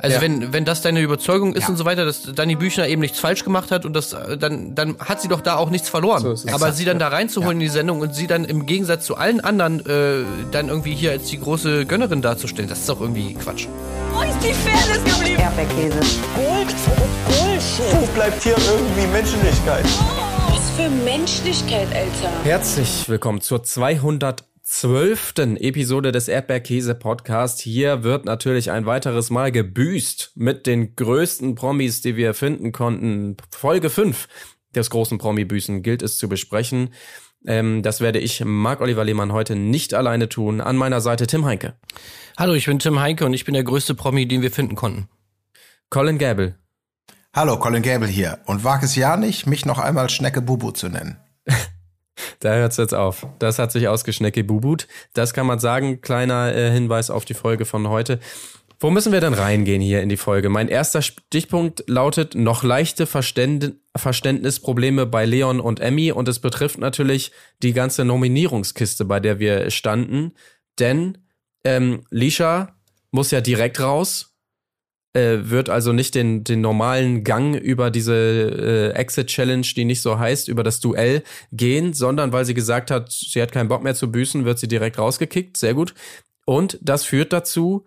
Also Ja. wenn, wenn das deine Überzeugung ist Ja. und so weiter, dass Dani Büchner eben nichts falsch gemacht hat und das, äh, dann, dann hat sie doch da auch nichts verloren. So ist es. Aber Exakt. sie dann da reinzuholen in die Sendung und sie dann im Gegensatz zu allen anderen äh, dann irgendwie hier als die große Gönnerin darzustellen, das ist doch irgendwie Quatsch. Wo ist die Fairness geblieben? Erdbeerkäse. Gold, Bullshit. Wo bleibt hier irgendwie Menschlichkeit? Was für Menschlichkeit, Alter. Herzlich willkommen zur 212. Episode des Erdbeerkäse Podcast. Hier wird natürlich ein weiteres Mal gebüßt mit den größten Promis, die wir finden konnten. Folge 5 des großen Promi-Büßen gilt es zu besprechen. Ähm, das werde ich, Marc-Oliver Lehmann, heute nicht alleine tun. An meiner Seite Tim Heinke, Hallo, ich bin Tim Heinke und ich bin der größte Promi, den wir finden konnten. Colin Gable, Hallo, Colin Gable hier. Und wag es ja nicht, mich noch einmal Schnecke Bubu zu nennen. Da hört's jetzt auf. Das hat sich ausgeschneckebubut. Das kann man sagen. Kleiner äh, Hinweis auf die Folge von heute. Wo müssen wir denn reingehen hier in die Folge? Mein erster Stichpunkt lautet noch leichte Verständ Verständnisprobleme bei Leon und Emmy und es betrifft natürlich die ganze Nominierungskiste, bei der wir standen. Denn ähm, Lisha muss ja direkt raus, äh, wird also nicht den, den normalen Gang über diese äh, Exit-Challenge, die nicht so heißt, über das Duell gehen, sondern weil sie gesagt hat, sie hat keinen Bock mehr zu büßen, wird sie direkt rausgekickt. Sehr gut. Und das führt dazu,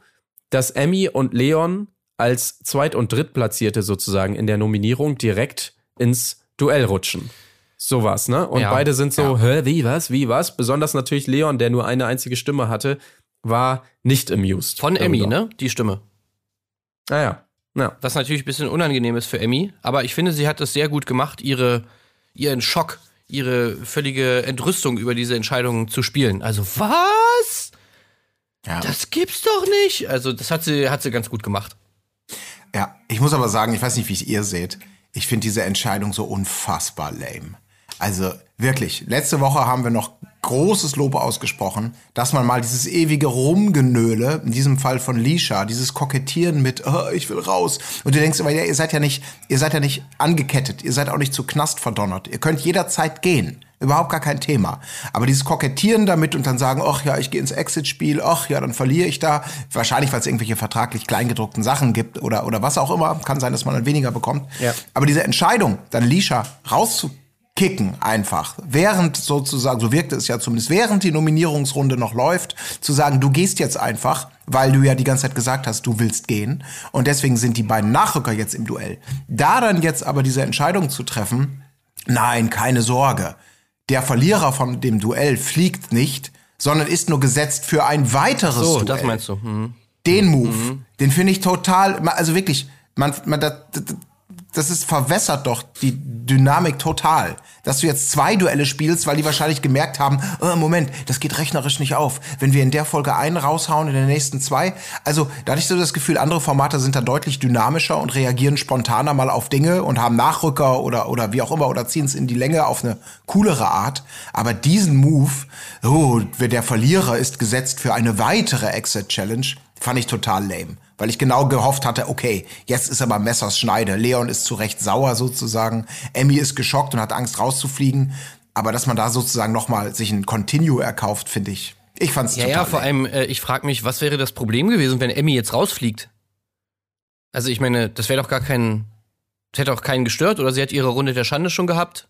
dass Emmy und Leon als Zweit- und Drittplatzierte sozusagen in der Nominierung direkt ins Duell rutschen. Sowas, ne? Und Ja. beide sind so, hä, wie, was, wie, was? Besonders natürlich Leon, der nur eine einzige Stimme hatte, war nicht amused. Von Emmy, ne? Die Stimme. Naja, ja. Was natürlich ein bisschen unangenehm ist für Emmy, aber ich finde, sie hat es sehr gut gemacht, ihre, ihren Schock, ihre völlige Entrüstung über diese Entscheidung zu spielen. Also, was? Ja. Das gibt's doch nicht. Also, das hat sie, hat sie ganz gut gemacht. Ja, ich muss aber sagen, ich weiß nicht, wie es ihr seht. Ich finde diese Entscheidung so unfassbar lame. Also wirklich, letzte Woche haben wir noch großes Lob ausgesprochen, dass man mal dieses ewige Rumgenöle, in diesem Fall von Lisha, dieses Kokettieren mit, oh, ich will raus. Und du denkst immer, ja, ihr seid ja nicht, ihr seid ja nicht angekettet, ihr seid auch nicht zu Knast verdonnert. Ihr könnt jederzeit gehen. Überhaupt gar kein Thema. Aber dieses Kokettieren damit und dann sagen, ach ja, ich gehe ins Exit-Spiel, ach ja, dann verliere ich da. Wahrscheinlich, weil es irgendwelche vertraglich kleingedruckten Sachen gibt oder, oder was auch immer. Kann sein, dass man dann weniger bekommt. Ja. Aber diese Entscheidung, dann Lisha rauszukicken einfach, während sozusagen, so wirkte es ja zumindest, während die Nominierungsrunde noch läuft, zu sagen, du gehst jetzt einfach, weil du ja die ganze Zeit gesagt hast, du willst gehen. Und deswegen sind die beiden Nachrücker jetzt im Duell. Da dann jetzt aber diese Entscheidung zu treffen, nein, keine Sorge. Der Verlierer von dem Duell fliegt nicht, sondern ist nur gesetzt für ein weiteres So, Duell das meinst du. Mhm. den Move, den finde ich total, also wirklich, man, man, das, das ist verwässert doch die Dynamik total. Dass du jetzt zwei Duelle spielst, weil die wahrscheinlich gemerkt haben, oh, Moment, das geht rechnerisch nicht auf. Wenn wir in der Folge einen raushauen, in der nächsten zwei. Also, da hatte ich so das Gefühl, andere Formate sind da deutlich dynamischer und reagieren spontaner mal auf Dinge und haben Nachrücker oder, oder wie auch immer oder ziehen es in die Länge auf eine coolere Art. Aber diesen Move, oh, der Verlierer ist gesetzt für eine weitere Exit-Challenge, fand ich total lame. Weil ich genau gehofft hatte, okay, jetzt ist aber Messers Schneide. Leon ist zu Recht sauer sozusagen. Emmy ist geschockt und hat Angst rauszufliegen. Aber dass man da sozusagen nochmal sich ein Continue erkauft, finde ich. Ich fand's Ja, total ja, vor lame. allem, äh, ich frage mich, was wäre das Problem gewesen, wenn Emmy jetzt rausfliegt? Also, ich meine, das wäre doch gar kein. Das hätte auch keinen gestört oder sie hat ihre Runde der Schande schon gehabt.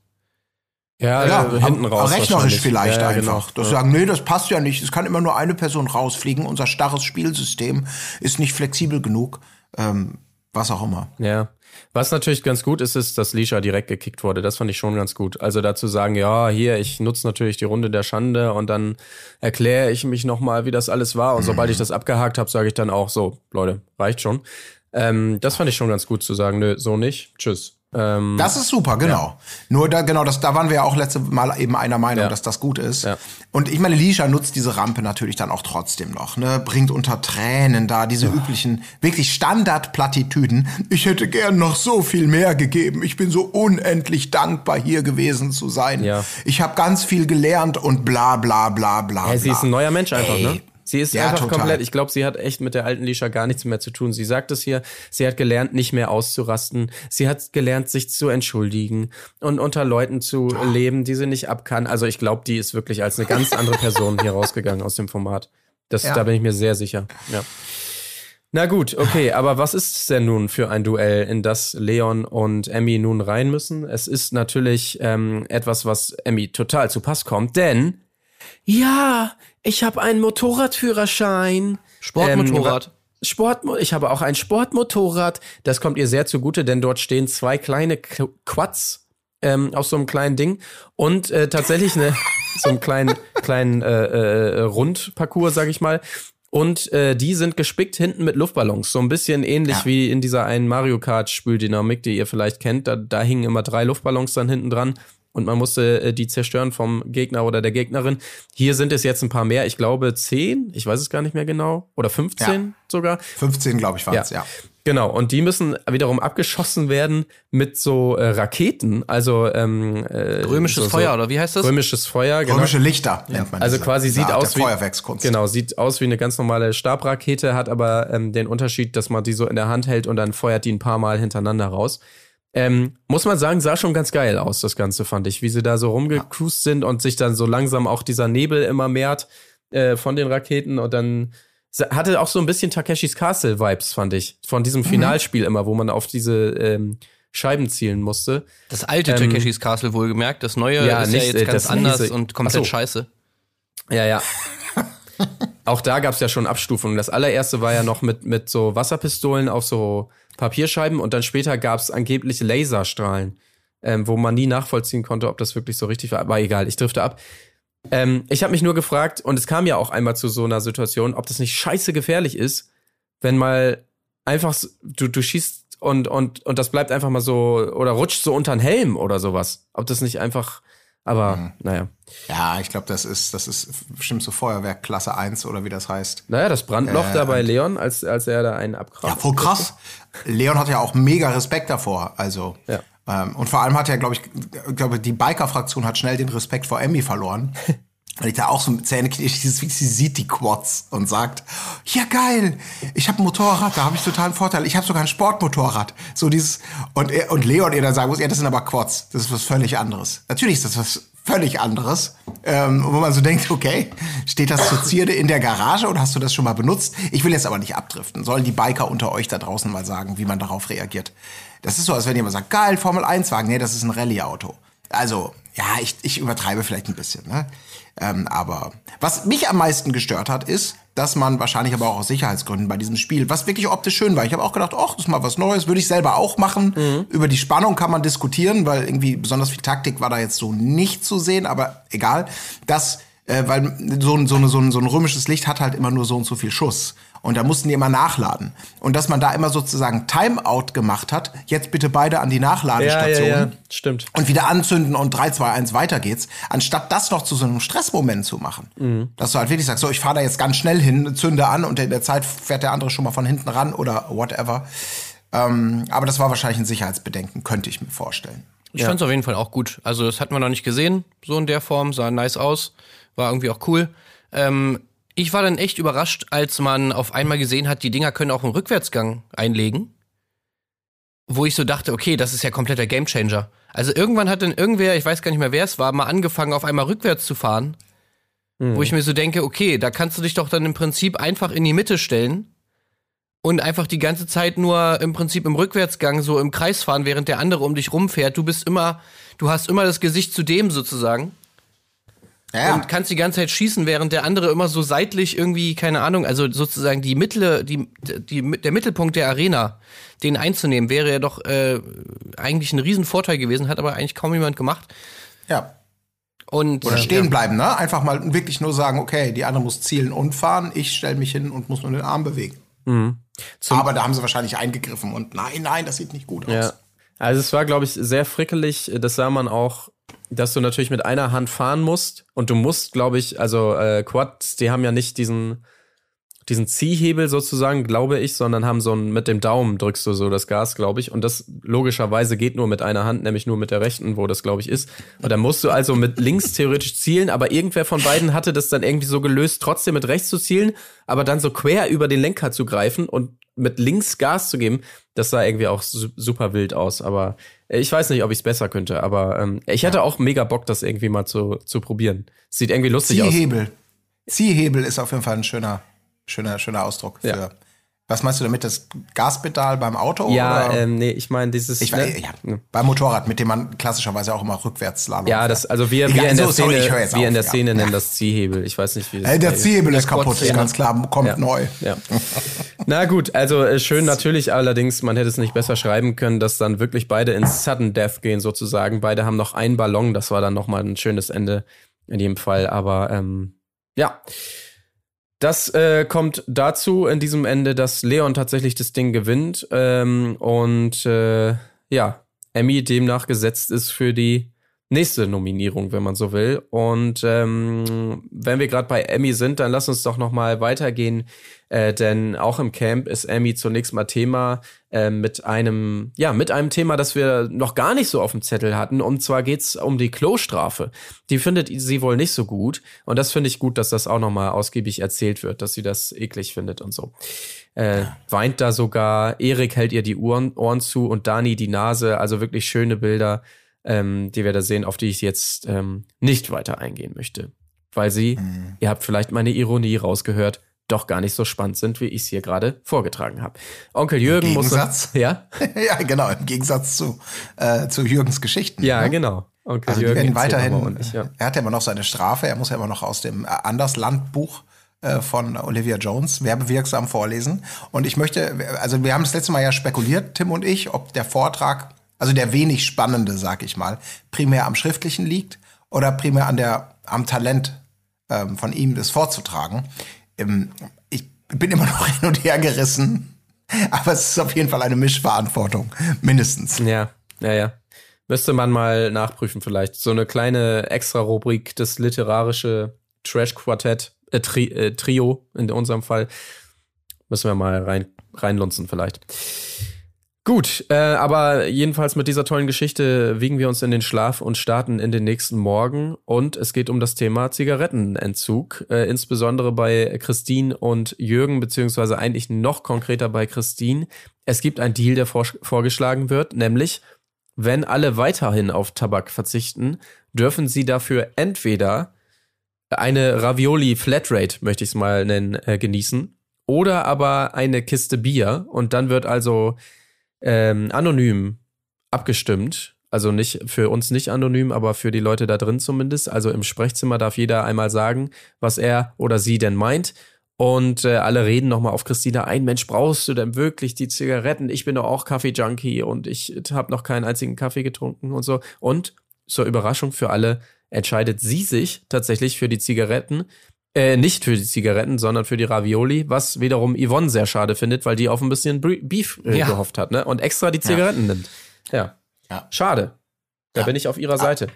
Ja, Ja, äh, hinten raus. rechnerisch vielleicht ja, ja, einfach. Genau. Das sagen, nee, das passt ja nicht. Es kann immer nur eine Person rausfliegen. Unser starres Spielsystem ist nicht flexibel genug. Ähm, was auch immer. Ja. Was natürlich ganz gut ist, ist, dass Lisha direkt gekickt wurde. Das fand ich schon ganz gut. Also dazu sagen, ja, hier, ich nutze natürlich die Runde der Schande und dann erkläre ich mich nochmal, wie das alles war. Und sobald ich das abgehakt habe, sage ich dann auch so, Leute, reicht schon. Ähm, das fand ich schon ganz gut zu sagen, nö, so nicht. Tschüss. Ähm, Das ist super, genau. Nur da, genau, das, da waren wir ja auch letzte Mal eben einer Meinung, Ja. dass das gut ist. Ja. Und ich meine, Lisha nutzt diese Rampe natürlich dann auch trotzdem noch, ne? Bringt unter Tränen da diese üblichen, wirklich Standardplattitüden. Ich hätte gern noch so viel mehr gegeben. Ich bin so unendlich dankbar, hier gewesen zu sein. Ja. Ich habe ganz viel gelernt und bla bla bla bla. Ja, sie bla. ist ein neuer Mensch einfach, Ey. ne? Sie ist Ja, einfach total. komplett, ich glaube, sie hat echt mit der alten Lisha gar nichts mehr zu tun. Sie sagt es hier, sie hat gelernt, nicht mehr auszurasten. Sie hat gelernt, sich zu entschuldigen und unter Leuten zu leben, die sie nicht ab kann. Also ich glaube, die ist wirklich als eine ganz andere Person hier rausgegangen aus dem Format. Das, Ja. Da bin ich mir sehr sicher. Ja. Na gut, okay, aber was ist es denn nun für ein Duell, in das Leon und Emmy nun rein müssen? Es ist natürlich ähm, etwas, was Emmy total zu Pass kommt, denn ja, ich habe einen Motorradführerschein. Sportmotorrad. Ähm, Sport, ich habe auch ein Sportmotorrad. Das kommt ihr sehr zugute, denn dort stehen zwei kleine Qu- Quads ähm, auf so einem kleinen Ding und äh, tatsächlich eine so einen kleinen kleinen äh, äh, Rundparcours, sag ich mal. Und äh, die sind gespickt hinten mit Luftballons, so ein bisschen ähnlich Ja. wie in dieser einen Mario Kart Spüldynamik, die ihr vielleicht kennt. Da, da hingen immer drei Luftballons dann hinten dran und man musste äh, die zerstören vom Gegner oder der Gegnerin. Hier sind es jetzt ein paar mehr, ich glaube zehn, ich weiß es gar nicht mehr genau, oder 15 sogar. 15, glaube ich, war es, ja. Genau, und die müssen wiederum abgeschossen werden mit so äh, Raketen, also ähm, äh, Römisches so, Feuer, so oder wie heißt das? Römisches Feuer, genau. Römische Lichter nennt man Also diese- quasi sieht aus wie Feuerwerkskunst. Genau, sieht aus wie eine ganz normale Stabrakete, hat aber ähm, den Unterschied, dass man die so in der Hand hält und dann feuert die ein paar Mal hintereinander raus. Ähm, muss man sagen, sah schon ganz geil aus, das Ganze fand ich, wie sie da so rumgecruised sind und sich dann so langsam auch dieser Nebel immer mehrt äh, von den Raketen und dann hatte auch so ein bisschen Takeshis Castle Vibes, fand ich, von diesem Finalspiel immer, wo man auf diese ähm, Scheiben zielen musste. Das alte Ähm, Takeshis Castle wohlgemerkt. Das neue ja, ist nicht, ja äh, jetzt ganz das anders riesige- und komplett so. scheiße. Ja, ja. Auch da gab's ja schon Abstufungen. Das allererste war ja noch mit, mit so Wasserpistolen auf so Papierscheiben und dann später gab's angeblich Laserstrahlen, ähm, wo man nie nachvollziehen konnte, ob das wirklich so richtig war. Aber egal, ich drifte ab. Ähm, ich habe mich nur gefragt, und es kam ja auch einmal zu so einer Situation, ob das nicht scheiße gefährlich ist, wenn mal einfach du, du schießt und, und, und das bleibt einfach mal so oder rutscht so unter den Helm oder sowas. Ob das nicht einfach, aber naja. Ja, ich glaube, das ist, das ist bestimmt so Feuerwerk Klasse 1 oder wie das heißt. Naja, das Brandloch Äh, da bei Leon, als, als er da einen Ja, abkraft. voll krass. Leon hat ja auch mega Respekt davor. Also. Ja. Ähm, und vor allem hat er, glaube ich, ich glaube, die Biker-Fraktion hat schnell den Respekt vor Emmy verloren. Weil ich da auch so mit Zähne wie sie sieht die Quads und sagt, ja geil, ich habe ein Motorrad, da habe ich total einen Vorteil. Ich habe sogar ein Sportmotorrad. So dieses und er, und Leon ihr dann sagen muss, ja, das sind aber Quads, das ist was völlig anderes. Natürlich ist das was völlig anderes, ähm, wo man so denkt, okay, steht das zur Zierde in der Garage oder hast du das schon mal benutzt? Ich will jetzt aber nicht abdriften. Sollen die Biker unter euch da draußen mal sagen, wie man darauf reagiert? Das ist so, als wenn jemand sagt, geil, Formel 1 Wagen, nee, das ist ein Rallye-Auto. Also, ja, ich, ich übertreibe vielleicht ein bisschen, ne? Ähm, aber was mich am meisten gestört hat, ist, dass man wahrscheinlich aber auch aus Sicherheitsgründen bei diesem Spiel, was wirklich optisch schön war. Ich habe auch gedacht, ach, das ist mal was Neues, würde ich selber auch machen. Über die Spannung kann man diskutieren, weil irgendwie besonders viel Taktik war da jetzt so nicht zu sehen, aber egal. Das, äh, weil so, ein- so, eine, so, ein, so ein römisches Licht hat halt immer nur so und so viel Schuss. Und da mussten die immer nachladen. Und dass man da immer sozusagen Timeout gemacht hat, jetzt bitte beide an die ja, ja, Nachladestation ja, stimmt. und wieder anzünden und 3, 2, 1 weiter geht's, anstatt das noch zu so einem Stressmoment zu machen. Mhm. Dass du halt wirklich sagst, so, ich fahre da jetzt ganz schnell hin, zünde an und in der Zeit fährt der andere schon mal von hinten ran oder whatever. Ähm, aber das war wahrscheinlich ein Sicherheitsbedenken, könnte ich mir vorstellen. Ich fand's auf jeden Fall auch gut. Also das hatten wir noch nicht gesehen, so in der Form, sah nice aus, war irgendwie auch cool. Ähm, ich war dann echt überrascht, als man auf einmal gesehen hat, die Dinger können auch einen Rückwärtsgang einlegen. Wo ich so dachte, okay, das ist ja kompletter Gamechanger. Also irgendwann hat dann irgendwer, ich weiß gar nicht mehr wer es war, mal angefangen, auf einmal rückwärts zu fahren. Wo ich mir so denke, okay, da kannst du dich doch dann im Prinzip einfach in die Mitte stellen und einfach die ganze Zeit nur im Prinzip im Rückwärtsgang so im Kreis fahren, während der andere um dich rumfährt. Du bist immer, du hast immer das Gesicht zu dem sozusagen Ja, und kannst die ganze Zeit schießen, während der andere immer so seitlich irgendwie, keine Ahnung, also sozusagen die Mittel, die, die, der Mittelpunkt der Arena, den einzunehmen, wäre ja doch äh, eigentlich ein Riesenvorteil gewesen, hat aber eigentlich kaum jemand gemacht. ja. Und Oder äh, stehen ja. bleiben, ne? Einfach mal wirklich nur sagen, okay, die andere muss zielen und fahren, ich stelle mich hin und muss nur den Arm bewegen. Aber da haben sie wahrscheinlich eingegriffen und nein, nein, das sieht nicht gut aus. Ja. Also es war, glaube ich, sehr frickelig. Das sah man auch, dass du natürlich mit einer Hand fahren musst. Und du musst, glaube ich, also äh, Quads, die haben ja nicht diesen, diesen Ziehhebel sozusagen, glaube ich, sondern haben so ein, mit dem Daumen drückst du so das Gas, glaube ich. Und das logischerweise geht nur mit einer Hand, nämlich nur mit der rechten, wo das, glaube ich, ist. Und dann musst du also mit links theoretisch zielen, aber irgendwer von beiden hatte das dann irgendwie so gelöst, trotzdem mit rechts zu zielen, aber dann so quer über den Lenker zu greifen und mit links Gas zu geben. Das sah irgendwie auch su super wild aus. Aber ich weiß nicht, ob ich es besser könnte. Aber ähm, ich hatte auch mega Bock, das irgendwie mal zu, zu probieren. Sieht irgendwie lustig aus. Ziehhebel. Ziehhebel ist auf jeden Fall ein schöner, schöner, schöner Ausdruck für, Ja. Was meinst du damit? Das Gaspedal beim Auto? Ja, oder? ähm, nee, ich meine dieses. ich ne? ja, beim Motorrad, mit dem man klassischerweise auch immer rückwärts Slalom Ja, das, also wir, Egal, wir in der so, sorry, Szene, jetzt wir in auf, der ja. Szene Ja. nennen das Ziehhebel. Ich weiß nicht, wie das Äh, der. Ziehhebel ist Der kaputt, ist ganz klar, kommt Ja. neu. Ja. Na gut, also äh, schön natürlich allerdings, man hätte es nicht besser schreiben können, dass dann wirklich beide ins Sudden Death gehen sozusagen. Beide haben noch einen Ballon, das war dann nochmal ein schönes Ende in jedem Fall. Aber ähm, ja, das äh, kommt dazu in diesem Ende, dass Leon tatsächlich das Ding gewinnt ähm, und äh, ja, Emmy demnach gesetzt ist für die nächste Nominierung, wenn man so will. Und ähm, wenn wir gerade bei Emmy sind, dann lass uns doch noch mal weitergehen, äh, denn auch im Camp ist Emmy zunächst mal Thema äh, mit einem, ja, mit einem Thema, das wir noch gar nicht so auf dem Zettel hatten. Und zwar geht's um die Klostrafe. Die findet sie wohl nicht so gut. Und das finde ich gut, dass das auch noch mal ausgiebig erzählt wird, dass sie das eklig findet und so. Äh, weint da sogar, Erik hält ihr die Ohren, Ohren zu und Dani die Nase. Also wirklich schöne Bilder ähm, die wir da sehen, auf die ich jetzt ähm, nicht weiter eingehen möchte. Weil sie, Mhm. ihr habt vielleicht meine Ironie rausgehört, doch gar nicht so spannend sind, wie ich es hier gerade vorgetragen habe. Onkel Jürgen muss. Gegensatz? Ja? ja, genau, im Gegensatz zu, äh, zu Jürgens Geschichten. Ja, ne? genau. Onkel Also die Jürgen aber weiterhin, ordentlich, ja. er hat ja immer noch seine Strafe, er muss ja immer noch aus dem äh, Anderslandbuch äh, von Olivia Jones werbewirksam vorlesen. Und ich möchte, also wir haben das letzte Mal ja spekuliert, Tim und ich, ob der Vortrag, also der wenig spannende, sag ich mal, primär am Schriftlichen liegt oder primär an der, am Talent ähm, von ihm, das vorzutragen. Ähm, ich bin immer noch hin und her gerissen, aber es ist auf jeden Fall eine Mischverantwortung, mindestens. Ja, ja, ja. Müsste man mal nachprüfen vielleicht. So eine kleine Extra-Rubrik, das literarische Trash-Quartett, äh, Tri äh, Trio in unserem Fall. Müssen wir mal rein, reinlunzen vielleicht. Gut, äh, aber jedenfalls mit dieser tollen Geschichte wiegen wir uns in den Schlaf und starten in den nächsten Morgen. Und es geht um das Thema Zigarettenentzug, äh, insbesondere bei Christine und Jürgen, beziehungsweise eigentlich noch konkreter bei Christine. Es gibt einen Deal, der vor vorgeschlagen wird, nämlich, wenn alle weiterhin auf Tabak verzichten, dürfen sie dafür entweder eine Ravioli Flatrate, möchte ich es mal nennen, äh, genießen, oder aber eine Kiste Bier. Und dann wird also ähm, anonym abgestimmt. Also nicht für uns nicht anonym, aber für die Leute da drin zumindest. Also im Sprechzimmer darf jeder einmal sagen, was er oder sie denn meint. Und äh, alle reden nochmal auf Christina ein. Mensch, brauchst du denn wirklich die Zigaretten? Ich bin doch auch Kaffee-Junkie und ich habe noch keinen einzigen Kaffee getrunken und so. Und zur Überraschung für alle entscheidet sie sich tatsächlich für die Zigaretten. Äh, nicht für die Zigaretten, sondern für die Ravioli, was wiederum Yvonne sehr schade findet, weil die auf ein bisschen Beef äh, Ja. gehofft hat, ne? Und extra die Zigaretten nimmt. Ja. Ja. Schade. Da Ja. bin ich auf ihrer Seite.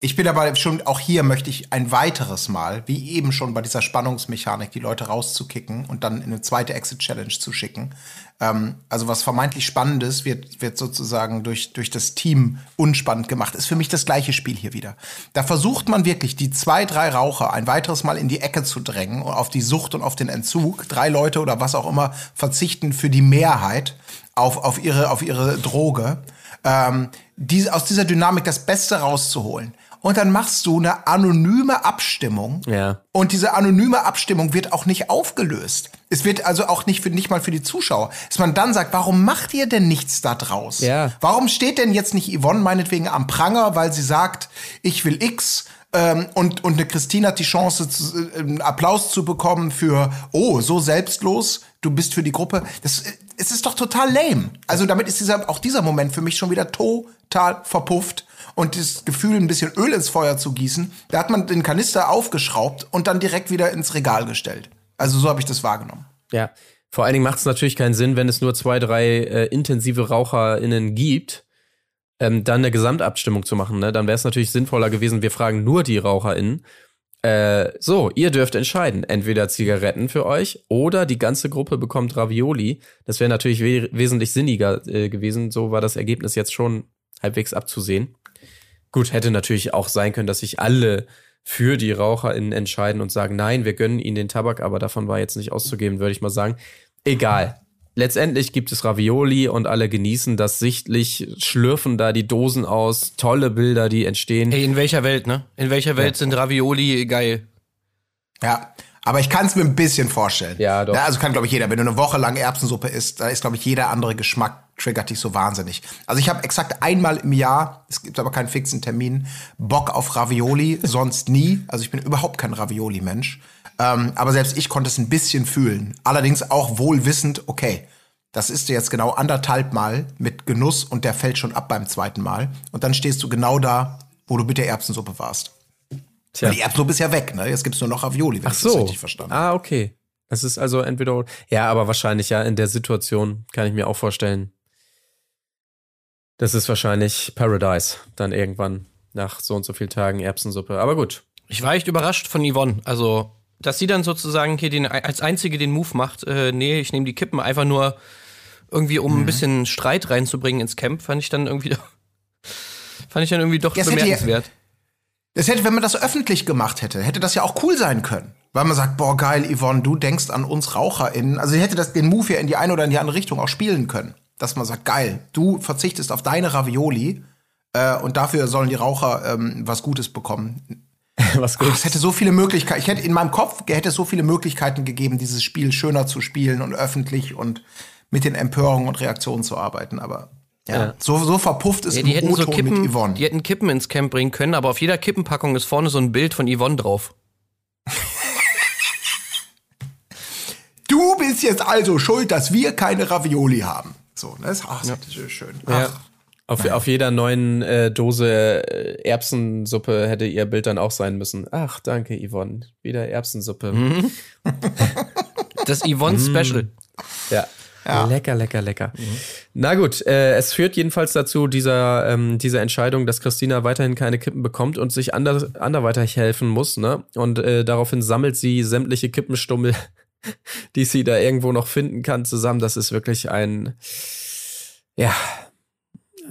Ich bin aber schon, auch hier möchte ich ein weiteres Mal, wie eben schon bei dieser Spannungsmechanik, die Leute rauszukicken und dann in eine zweite Exit-Challenge zu schicken. Ähm, also was vermeintlich Spannendes wird, wird sozusagen durch, durch das Team unspannend gemacht. Ist für mich das gleiche Spiel hier wieder. Da versucht man wirklich, die zwei, drei Raucher ein weiteres Mal in die Ecke zu drängen, auf die Sucht und auf den Entzug. Drei Leute oder was auch immer verzichten für die Mehrheit auf, auf, ihre, auf ihre Droge. Ähm, diese, aus dieser Dynamik das Beste rauszuholen. Und dann machst du eine anonyme Abstimmung. Ja. Und diese anonyme Abstimmung wird auch nicht aufgelöst. Es wird also auch nicht, für, nicht mal für die Zuschauer. Dass man dann sagt, warum macht ihr denn nichts da draus? Ja. Warum steht denn jetzt nicht Yvonne meinetwegen am Pranger, weil sie sagt, ich will X ähm, und, und eine Christine hat die Chance, zu, äh, einen Applaus zu bekommen für, oh, so selbstlos, du bist für die Gruppe. Das, äh, es ist doch total lame. Also damit ist dieser, auch dieser Moment für mich schon wieder total verpufft. Und das Gefühl, ein bisschen Öl ins Feuer zu gießen, da hat man den Kanister aufgeschraubt und dann direkt wieder ins Regal gestellt. Also so habe ich das wahrgenommen. Ja. Vor allen Dingen macht es natürlich keinen Sinn, wenn es nur zwei, drei äh, intensive RaucherInnen gibt, ähm, dann eine Gesamtabstimmung zu machen. Ne? Dann wäre es natürlich sinnvoller gewesen, wir fragen nur die RaucherInnen. Äh, so, ihr dürft entscheiden. Entweder Zigaretten für euch oder die ganze Gruppe bekommt Ravioli. Das wäre natürlich we wesentlich sinniger äh, gewesen. So war das Ergebnis jetzt schon halbwegs abzusehen. Gut, hätte natürlich auch sein können, dass sich alle für die RaucherInnen entscheiden und sagen, nein, wir gönnen ihnen den Tabak, aber davon war jetzt nicht auszugeben, würde ich mal sagen. Egal. Letztendlich gibt es Ravioli und alle genießen das sichtlich, schlürfen da die Dosen aus, tolle Bilder, die entstehen. Hey, in welcher Welt, ne? In welcher Welt sind Ravioli geil? Ja, Aber ich kann es mir ein bisschen vorstellen. Ja, doch. also kann, glaube ich, jeder. Wenn du eine Woche lang Erbsensuppe isst, da ist, glaube ich, jeder andere Geschmack triggert dich so wahnsinnig. Also ich habe exakt einmal im Jahr, es gibt aber keinen fixen Termin, Bock auf Ravioli, sonst nie. Also ich bin überhaupt kein Ravioli-Mensch. Ähm, aber selbst ich konnte es ein bisschen fühlen. Allerdings auch wohl wissend, okay, das isst du jetzt genau anderthalb Mal mit Genuss und der fällt schon ab beim zweiten Mal. Und dann stehst du genau da, wo du mit der Erbsensuppe warst. Tja. Die Erbsensuppe ist ja weg, ne? Jetzt gibt's nur noch Ravioli, wenn Ach ich das so. richtig verstanden habe. Ah, okay. Das ist also entweder. Ja, aber wahrscheinlich ja in der Situation kann ich mir auch vorstellen. Das ist wahrscheinlich Paradise dann irgendwann nach so und so vielen Tagen Erbsensuppe. Aber gut. Ich war echt überrascht von Yvonne. Also, dass sie dann sozusagen hier den, als einzige den Move macht, äh, nee, ich nehme die Kippen einfach nur irgendwie, um ein bisschen Streit reinzubringen ins Camp, fand ich dann irgendwie, fand ich dann irgendwie doch Das hätte ja- bemerkenswert. Das hätte, wenn man das öffentlich gemacht hätte, hätte das ja auch cool sein können. Weil man sagt, boah, geil, Yvonne, du denkst an uns RaucherInnen. Also hätte das den Move ja in die eine oder in die andere Richtung auch spielen können. Dass man sagt, geil, du verzichtest auf deine Ravioli äh, und dafür sollen die Raucher ähm, was Gutes bekommen. Was Ach, es hätte so viele Möglichkeiten. Ich hätte in meinem Kopf hätte es so viele Möglichkeiten gegeben, dieses Spiel schöner zu spielen und öffentlich und mit den Empörungen und Reaktionen zu arbeiten. Aber ja, Ja. So, so verpufft ist Ja, die hätten so Kippen, mit Yvonne. die hätten Kippen ins Camp bringen können, aber auf jeder Kippenpackung ist vorne so ein Bild von Yvonne drauf. Du bist jetzt also schuld, dass wir keine Ravioli haben. So, ne? Das, ach, das ist schön. Ja. Ach, Auf, auf jeder neuen äh, Dose äh, Erbsensuppe hätte ihr Bild dann auch sein müssen. Ach, danke, Yvonne. Wieder Erbsensuppe. Das Yvonne Special. Ja. Lecker, lecker, lecker. Na gut, äh, es führt jedenfalls dazu, dieser, ähm, diese Entscheidung, dass Christina weiterhin keine Kippen bekommt und sich ander, anderweitig helfen muss. Ne? Und äh, daraufhin sammelt sie sämtliche Kippenstummel, die sie da irgendwo noch finden kann, zusammen. Das ist wirklich ein, ja,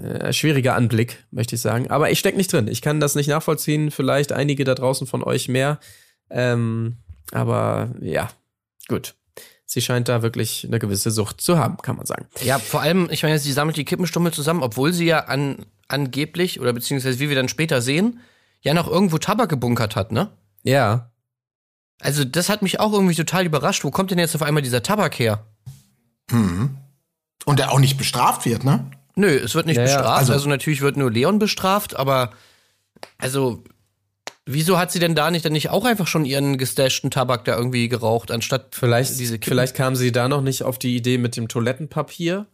äh, schwieriger Anblick, möchte ich sagen. Aber ich steck nicht drin. Ich kann das nicht nachvollziehen. Vielleicht einige da draußen von euch mehr. Ähm, aber ja, gut. Sie scheint da wirklich eine gewisse Sucht zu haben, kann man sagen. Ja, vor allem, ich meine, sie sammelt die Kippenstummel zusammen, obwohl sie ja an, angeblich, oder beziehungsweise wie wir dann später sehen, ja noch irgendwo Tabak gebunkert hat, ne? Ja. Also, das hat mich auch irgendwie total überrascht. Wo kommt denn jetzt auf einmal dieser Tabak her? Und der auch nicht bestraft wird, ne? Nö, es wird nicht ja, bestraft. also- Also, natürlich wird nur Leon bestraft, aber also wieso hat sie denn da nicht dann nicht auch einfach schon ihren gestashten Tabak da irgendwie geraucht, anstatt Vielleicht, diese Kippen? vielleicht kam sie da noch nicht auf die Idee mit dem Toilettenpapier,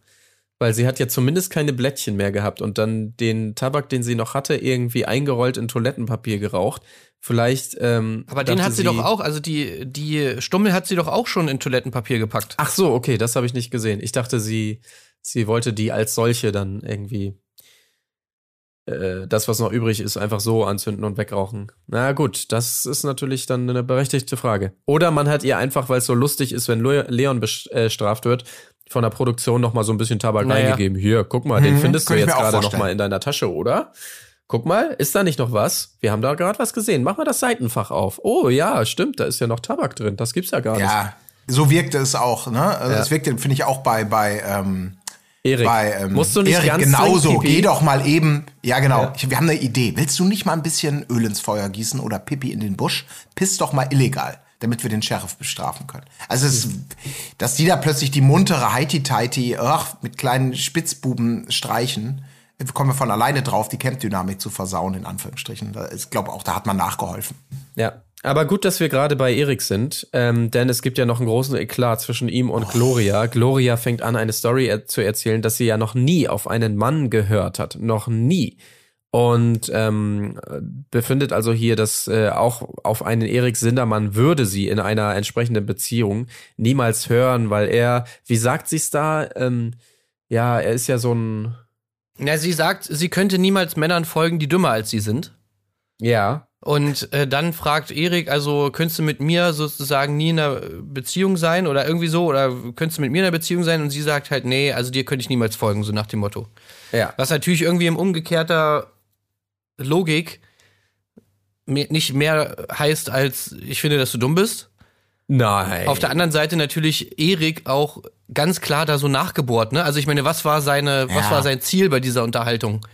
weil sie hat ja zumindest keine Blättchen mehr gehabt und dann den Tabak, den sie noch hatte, irgendwie eingerollt in Toilettenpapier geraucht. Vielleicht. Ähm, Aber den hat sie, doch auch, also die, die Stummel hat sie doch auch schon in Toilettenpapier gepackt. Ach so, okay, das habe ich nicht gesehen. Ich dachte, sie, sie wollte die als solche dann irgendwie äh, das, was noch übrig ist, einfach so anzünden und wegrauchen. Na gut, das ist natürlich dann eine berechtigte Frage. Oder man hat ihr einfach, weil es so lustig ist, wenn Le- Leon bestraft wird, von der Produktion noch mal so ein bisschen Tabak Naja. reingegeben. Hier, guck mal, den Mhm, findest du jetzt gerade noch vorstellen. mal in deiner Tasche, oder? Guck mal, ist da nicht noch was? Wir haben da gerade was gesehen. Mach mal das Seitenfach auf. Oh ja, stimmt, da ist ja noch Tabak drin. Das gibt's ja gar nicht. Ja, so wirkte es auch, ne? Also Ja. es wirkte, finde ich, auch bei, bei, ähm, Erik, bei ähm, musst du nicht Erik ganz genauso. Geh doch mal eben. Ja, genau. Ja. Ich, wir haben eine Idee. Willst du nicht mal ein bisschen Öl ins Feuer gießen oder Pipi in den Busch? Piss doch mal illegal, damit wir den Sheriff bestrafen können. Also, es, dass die da plötzlich die muntere Heiti-Teiti mit kleinen Spitzbuben streichen, kommen wir von alleine drauf, die Camp-Dynamik zu versauen, in Anführungsstrichen. Ich glaube auch, da hat man nachgeholfen. Ja, aber gut, dass wir gerade bei Erik sind, ähm, denn es gibt ja noch einen großen Eklat zwischen ihm und Gloria. Gloria fängt an, eine Story er zu erzählen, dass sie ja noch nie auf einen Mann gehört hat. Noch nie. Und ähm, befindet also hier, dass äh, auch auf einen Erik Sindermann würde sie in einer entsprechenden Beziehung niemals hören, weil er, wie sagt sie's da, ähm, ja, er ist ja so ein, Na, sie sagt, sie könnte niemals Männern folgen, die dümmer als sie sind. ja, Und äh, dann fragt Erik, also könntest du mit mir sozusagen nie in einer Beziehung sein oder irgendwie so oder könntest du mit mir in einer Beziehung sein? Und sie sagt halt, nee, also dir könnte ich niemals folgen, so nach dem Motto. ja, Was natürlich irgendwie im umgekehrter Logik nicht mehr heißt als ich finde, dass du dumm bist. nein. Auf der anderen Seite natürlich Erik auch ganz klar da so nachgebohrt, ne? Also ich meine, was war seine, was Ja. war sein Ziel bei dieser Unterhaltung?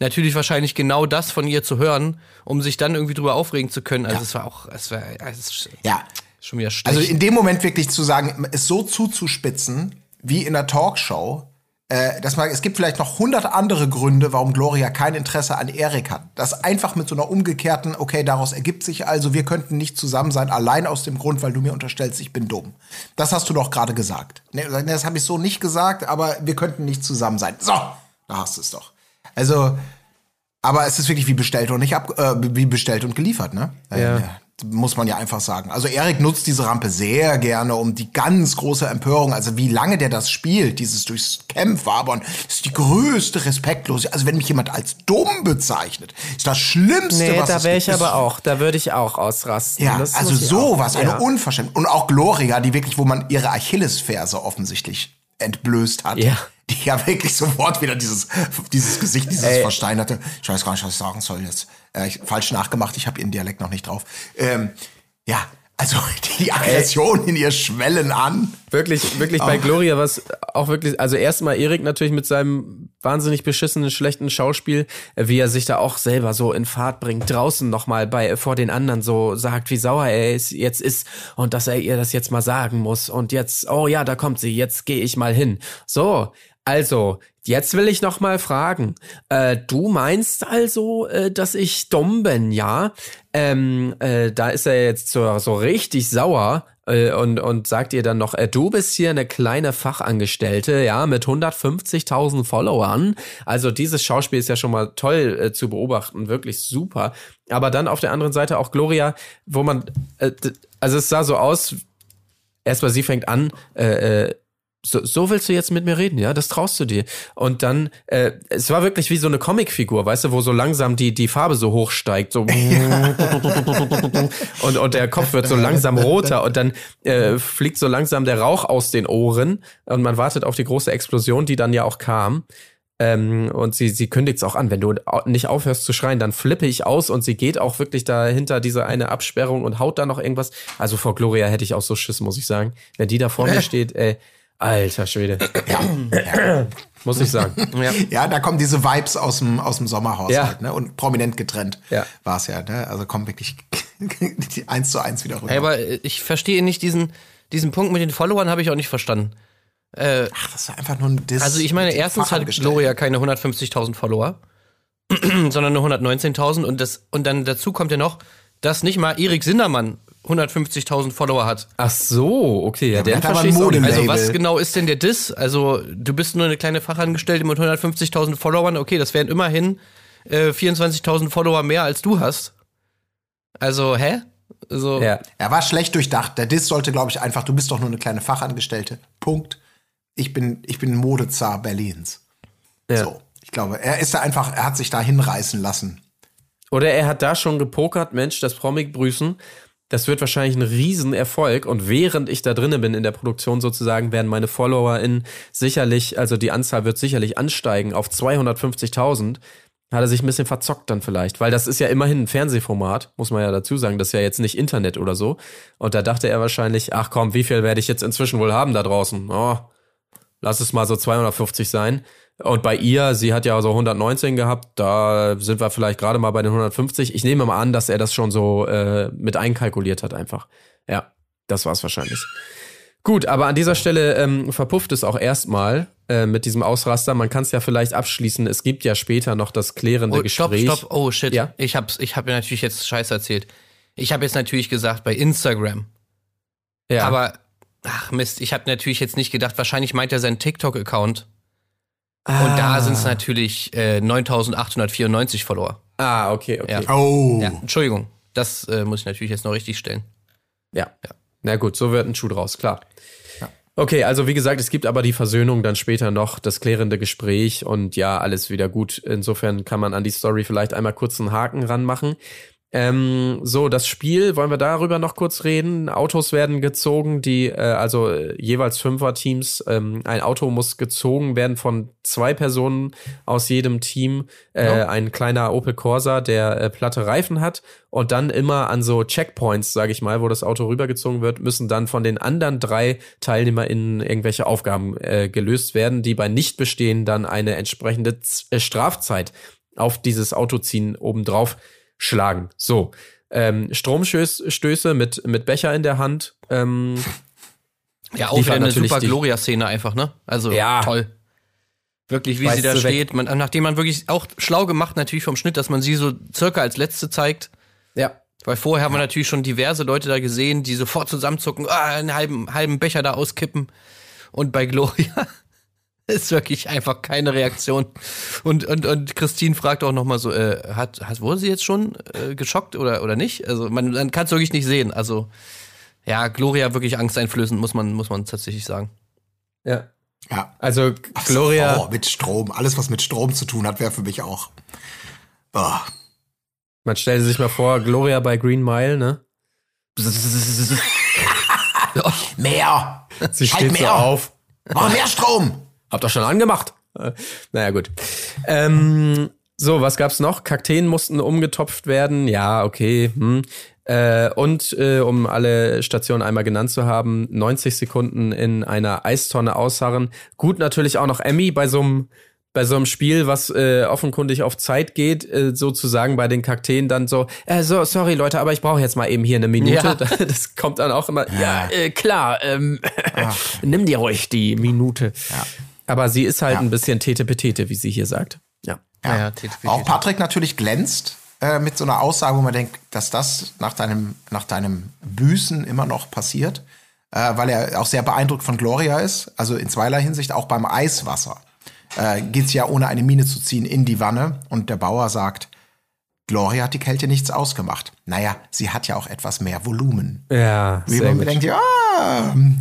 Natürlich wahrscheinlich genau das von ihr zu hören, um sich dann irgendwie drüber aufregen zu können. Also es war auch, es war, es ist, Ja, Schon wieder schlecht. Also in dem Moment wirklich zu sagen, es so zuzuspitzen wie in einer Talkshow, äh, dass man, es gibt vielleicht noch hundert andere Gründe, warum Gloria kein Interesse an Erik hat. Das einfach mit so einer umgekehrten, okay, daraus ergibt sich also, wir könnten nicht zusammen sein, allein aus dem Grund, weil du mir unterstellst, ich bin dumm. Das hast du doch gerade gesagt. Nee, das habe ich so nicht gesagt, aber wir könnten nicht zusammen sein. So, da hast du es doch. Also, aber es ist wirklich wie bestellt und nicht ab, äh, wie bestellt und geliefert, ne? Ja. Äh, muss man ja einfach sagen. Also Erik nutzt diese Rampe sehr gerne, um die ganz große Empörung, also wie lange der das spielt, dieses durchs Camp wabern, ist die größte Respektlosigkeit. Also wenn mich jemand als dumm bezeichnet, ist das Schlimmste, Nee, was da wäre ich gibt. aber auch. Da würde ich auch ausrasten. Ja, Das also sowas, auch. eine Ja. Unverschämtheit. Und auch Gloria, die wirklich, wo man ihre Achillesferse offensichtlich entblößt hat. Ja. Die ja wirklich sofort wieder dieses, dieses Gesicht, dieses Ey. versteinerte, ich weiß gar nicht, was ich sagen soll jetzt. Äh, ich, falsch nachgemacht, ich habe ihren Dialekt noch nicht drauf. Ähm, ja, also die Aggression in ihr Schwellen an. Wirklich, wirklich bei Gloria was auch wirklich, also erstmal Erik natürlich mit seinem wahnsinnig beschissenen, schlechten Schauspiel, äh, wie er sich da auch selber so in Fahrt bringt, draußen nochmal bei, vor den anderen so sagt, wie sauer er ist, jetzt ist und dass er ihr das jetzt mal sagen muss und jetzt, oh ja, da kommt sie, jetzt gehe ich mal hin. So, also, jetzt will ich noch mal fragen. Äh, du meinst also, äh, dass ich dumm bin, ja? Ähm, äh, da ist er jetzt so, so richtig sauer äh, und, und sagt ihr dann noch, äh, du bist hier eine kleine Fachangestellte, ja, mit 150.000 Followern. Also dieses Schauspiel ist ja schon mal toll äh, zu beobachten, wirklich super. Aber dann auf der anderen Seite auch Gloria, wo man, also es sah so aus, erstmal sie fängt an, äh, so, so willst du jetzt mit mir reden, ja? Das traust du dir. Und dann, äh, es war wirklich wie so eine Comicfigur, weißt du, wo so langsam die, die Farbe so hochsteigt, so und, und der Kopf wird so langsam roter und dann äh, fliegt so langsam der Rauch aus den Ohren und man wartet auf die große Explosion, die dann ja auch kam. Ähm, und sie, sie kündigt es auch an, wenn du nicht aufhörst zu schreien, dann flippe ich aus und sie geht auch wirklich dahinter diese eine Absperrung und haut da noch irgendwas. Also vor Gloria hätte ich auch so Schiss, muss ich sagen. Wenn die da vor mir steht, ey, alter Schwede. Muss ich sagen. Ja. Ja, da kommen diese Vibes aus dem, aus dem Sommerhaushalt, Ja. ne? Und prominent getrennt Ja. war es ja, ne? Also kommt wirklich die eins zu eins wieder rüber. Ey, aber ich verstehe nicht diesen, diesen Punkt mit den Followern, habe ich auch nicht verstanden. Ach, das ist einfach nur ein Diss. Also ich meine, erstens hat. Gloria keine 150.000 Follower, sondern nur 119.000 und das und dann dazu kommt ja noch, dass nicht mal Erik Sindermann 150.000 Follower hat. Ach so, okay, ja, ich ein auch nicht. Model- Also was genau ist denn der Diss? Also du bist nur eine kleine Fachangestellte mit 150.000 Followern. Okay, das wären immerhin äh, 24.000 Follower mehr als du hast. Also hä? Also Ja. Er war schlecht durchdacht. Der Diss sollte, glaube ich, einfach, du bist doch nur eine kleine Fachangestellte. Punkt. Ich bin, ich bin Modezar Berlins. Ja. So. Ich glaube, er ist da einfach, er hat sich da hinreißen lassen. Oder er hat da schon gepokert, Mensch, das Promig grüßen. Das wird wahrscheinlich ein Riesenerfolg. Und während ich da drinnen bin in der Produktion sozusagen, werden meine FollowerInnen sicherlich, also die Anzahl wird sicherlich ansteigen auf 250.000. Hat er sich ein bisschen verzockt dann vielleicht, weil das ist ja immerhin ein Fernsehformat, muss man ja dazu sagen, das ist ja jetzt nicht Internet oder so. Und da dachte er wahrscheinlich, ach komm, wie viel werde ich jetzt inzwischen wohl haben da draußen? Oh, lass es mal so 250 sein. Und bei ihr, sie hat ja so 119 gehabt, da sind wir vielleicht gerade mal bei den 150. Ich nehme mal an, dass er das schon so äh, mit einkalkuliert hat einfach. Ja, das war's wahrscheinlich. Gut, aber an dieser Stelle ähm, verpufft es auch erstmal äh, mit diesem Ausraster. Man kann es ja vielleicht abschließen. Es gibt ja später noch das klärende Oh, stopp, Gespräch. stopp. Oh shit. Ja? Ich hab's, ich hab mir natürlich jetzt Scheiß erzählt. Ich habe jetzt natürlich gesagt bei Instagram. Ja. Aber ach Mist, ich habe natürlich jetzt nicht gedacht, wahrscheinlich meint er seinen TikTok-Account. Und da sind es natürlich äh, 9894 Follower. ah, okay, okay. Ja. Oh. Ja, Entschuldigung. Das äh, muss ich natürlich jetzt noch richtig stellen. Ja. Na gut, so wird ein Schuh draus, klar. Okay, also wie gesagt, es gibt aber die Versöhnung dann später noch, das klärende Gespräch und ja, alles wieder gut. Insofern kann man an die Story vielleicht einmal kurz einen Haken ranmachen. Ähm, so, das Spiel, wollen wir darüber noch kurz reden? Autos werden gezogen, die, äh, also äh, jeweils Fünfer-Teams, ähm, ein Auto muss gezogen werden von zwei Personen aus jedem Team. Äh, Ein kleiner Opel Corsa, der äh, platte Reifen hat und dann immer an so Checkpoints, sage ich mal, wo das Auto rübergezogen wird, müssen dann von den anderen drei TeilnehmerInnen irgendwelche Aufgaben äh, gelöst werden, die bei Nichtbestehen dann eine entsprechende Z äh, Strafzeit auf dieses Autoziehen obendrauf schlagen. So. Ähm, Stromstöße mit, mit Becher in der Hand. Ähm, Ja, auch wieder eine super Gloria-Szene einfach, ne? Also Ja. toll. Wirklich, wie Weißt sie da du steht. Man, nachdem man wirklich auch schlau gemacht natürlich vom Schnitt, dass man sie so circa als letzte zeigt. ja. Weil vorher haben wir natürlich schon diverse Leute da gesehen, die sofort zusammenzucken, ah, einen halben, halben Becher da auskippen. Und bei Gloria ist wirklich einfach keine Reaktion. Und, und, und Christine fragt auch nochmal so, äh, hat, hat, wurde sie jetzt schon äh, geschockt oder, oder nicht? Also man, man kann es wirklich nicht sehen. Also ja, Gloria wirklich angsteinflößend, muss man, muss man tatsächlich sagen. ja. Ja. Also Ach, Gloria. Oh, mit Strom. Alles, was mit Strom zu tun hat, wäre für mich auch. Oh. Man stellt sich mal vor, Gloria bei Green Mile, ne? Mehr! Sie Halt steht so mehr. auf. Mach mehr Strom! Hab doch schon angemacht. Äh, naja, gut. Ähm, so, was gab's noch? Kakteen mussten umgetopft werden. Ja, okay. Hm. Äh, und äh, um alle Stationen einmal genannt zu haben, 90 Sekunden in einer Eistonne ausharren. Gut, natürlich auch noch Emmy bei so einem bei so einem Spiel, was äh, offenkundig auf Zeit geht, äh, sozusagen bei den Kakteen dann so, äh, so, sorry Leute, aber ich brauche jetzt mal eben hier eine Minute. Ja. Das kommt dann auch immer, ja, äh, klar, ähm, nimm dir ruhig die Minute. Ja. Aber sie ist halt Ja. ein bisschen Tete-Petete, wie sie hier sagt. Ja. Ja. Naja, Tete, Tete. Auch Patrick natürlich glänzt äh, mit so einer Aussage, wo man denkt, dass das nach deinem, nach deinem Büßen immer noch passiert, äh, weil er auch sehr beeindruckt von Gloria ist. Also in zweierlei Hinsicht, auch beim Eiswasser äh, geht's ja ohne eine Mine zu ziehen in die Wanne. Und der Bauer sagt, Gloria hat die Kälte nichts ausgemacht. Naja, sie hat ja auch etwas mehr Volumen. Ja, Wie sehr man gut. denkt, ja,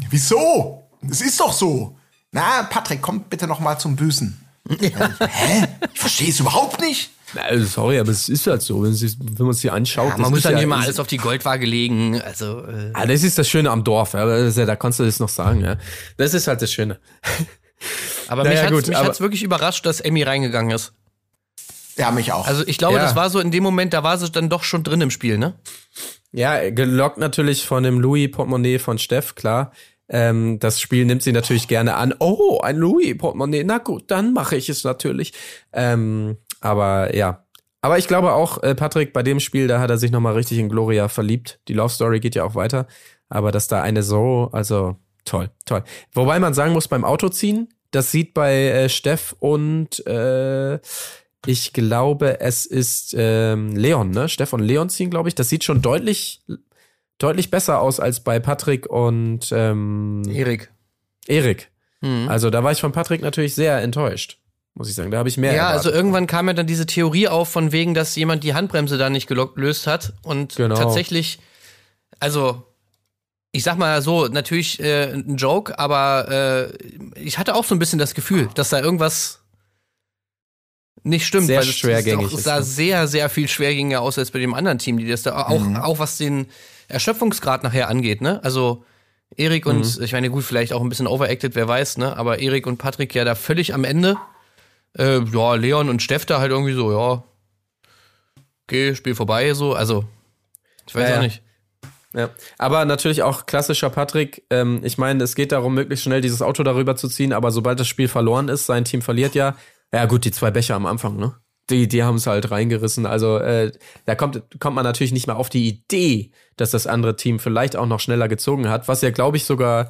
wieso? Es ist doch so. Na, Patrick, komm bitte noch mal zum Büßen. Hä? Ich verstehe es überhaupt nicht. Na, also sorry, aber es ist halt so, wenn, sie, wenn man sich anschaut. Ja, man muss dann ja, nicht mal alles auf die Goldwaage legen. Also, äh, Ah, das ist das Schöne am Dorf, ja, ja, da kannst du das noch sagen, ja. Das ist halt das Schöne. aber Naja, mich aber- hat's wirklich überrascht, dass Emmy reingegangen ist. Ja, mich auch. Also ich glaube, Ja. das war so in dem Moment, da war sie dann doch schon drin im Spiel, ne? Ja, gelockt natürlich von dem Louis-Portemonnaie von Steff, klar. Ähm, das Spiel nimmt sie natürlich gerne an. Oh, ein Louis-Portemonnaie. Na gut, dann mache ich es natürlich. Ähm, aber ja. Aber ich glaube auch, äh, Patrick, bei dem Spiel, da hat er sich nochmal richtig in Gloria verliebt. Die Love Story geht ja auch weiter. Aber dass da eine so, also toll, toll. Wobei man sagen muss, beim Autoziehen, das sieht bei äh, Steff und äh, ich glaube, es ist ähm, Leon, ne? Steff und Leon ziehen, glaube ich. Das sieht schon deutlich, deutlich besser aus als bei Patrick und ähm, Erik. Erik. Mhm. Also da war ich von Patrick natürlich sehr enttäuscht, muss ich sagen. Da habe ich mehr Ja, erwartet. also irgendwann kam ja dann diese Theorie auf, von wegen, dass jemand die Handbremse da nicht gelöst hat. Und Genau. tatsächlich, also, ich sag mal so, natürlich äh, ein Joke, aber äh, ich hatte auch so ein bisschen das Gefühl, dass da irgendwas nicht stimmt. Sehr weil es- schwergängig Es, es ist, sah ne? sehr, sehr viel schwergängiger aus als bei dem anderen Team, die das da auch, Mhm. auch was den Erschöpfungsgrad nachher angeht, ne? Also, Erik und, Mhm. ich meine, gut, vielleicht auch ein bisschen overacted, wer weiß, ne? Aber Erik und Patrick ja da völlig am Ende. Äh, ja, Leon und Steff da halt irgendwie so, ja. Okay, Spiel vorbei, so. Also, ich weiß Ja, auch nicht. Ja. Aber natürlich auch klassischer Patrick. Ähm, ich meine, es geht darum, möglichst schnell dieses Auto darüber zu ziehen, aber sobald das Spiel verloren ist, sein Team verliert ja. Ja, gut, die zwei Becher am Anfang, ne? Die, die haben es halt reingerissen. Also äh, da kommt, kommt man natürlich nicht mehr auf die Idee, dass das andere Team vielleicht auch noch schneller gezogen hat. Was ja, glaube ich, sogar,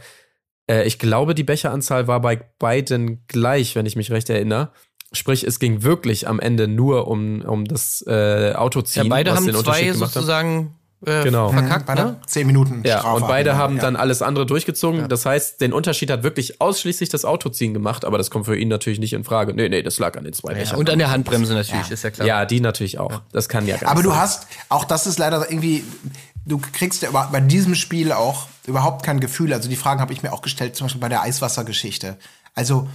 äh, ich glaube, die Becheranzahl war bei beiden gleich, wenn ich mich recht erinnere. Sprich, es ging wirklich am Ende nur um, um das äh, Autoziehen. Ja, beide haben zwei sozusagen äh, Genau. verkackt, Bei der ne? 10 Minuten Ja, Strafe und beide haben ja. dann alles andere durchgezogen. Das heißt, den Unterschied hat wirklich ausschließlich das Autoziehen gemacht, aber das kommt für ihn natürlich nicht in Frage. Nee, nee, das lag an den zwei Ja, Bechern. und an der Handbremse natürlich, Ja. ist ja klar. ja, die natürlich auch. Das kann ja gar Aber du sein. hast, auch das ist leider irgendwie, du kriegst ja bei diesem Spiel auch überhaupt kein Gefühl. Also die Fragen habe ich mir auch gestellt, zum Beispiel bei der Eiswassergeschichte. Also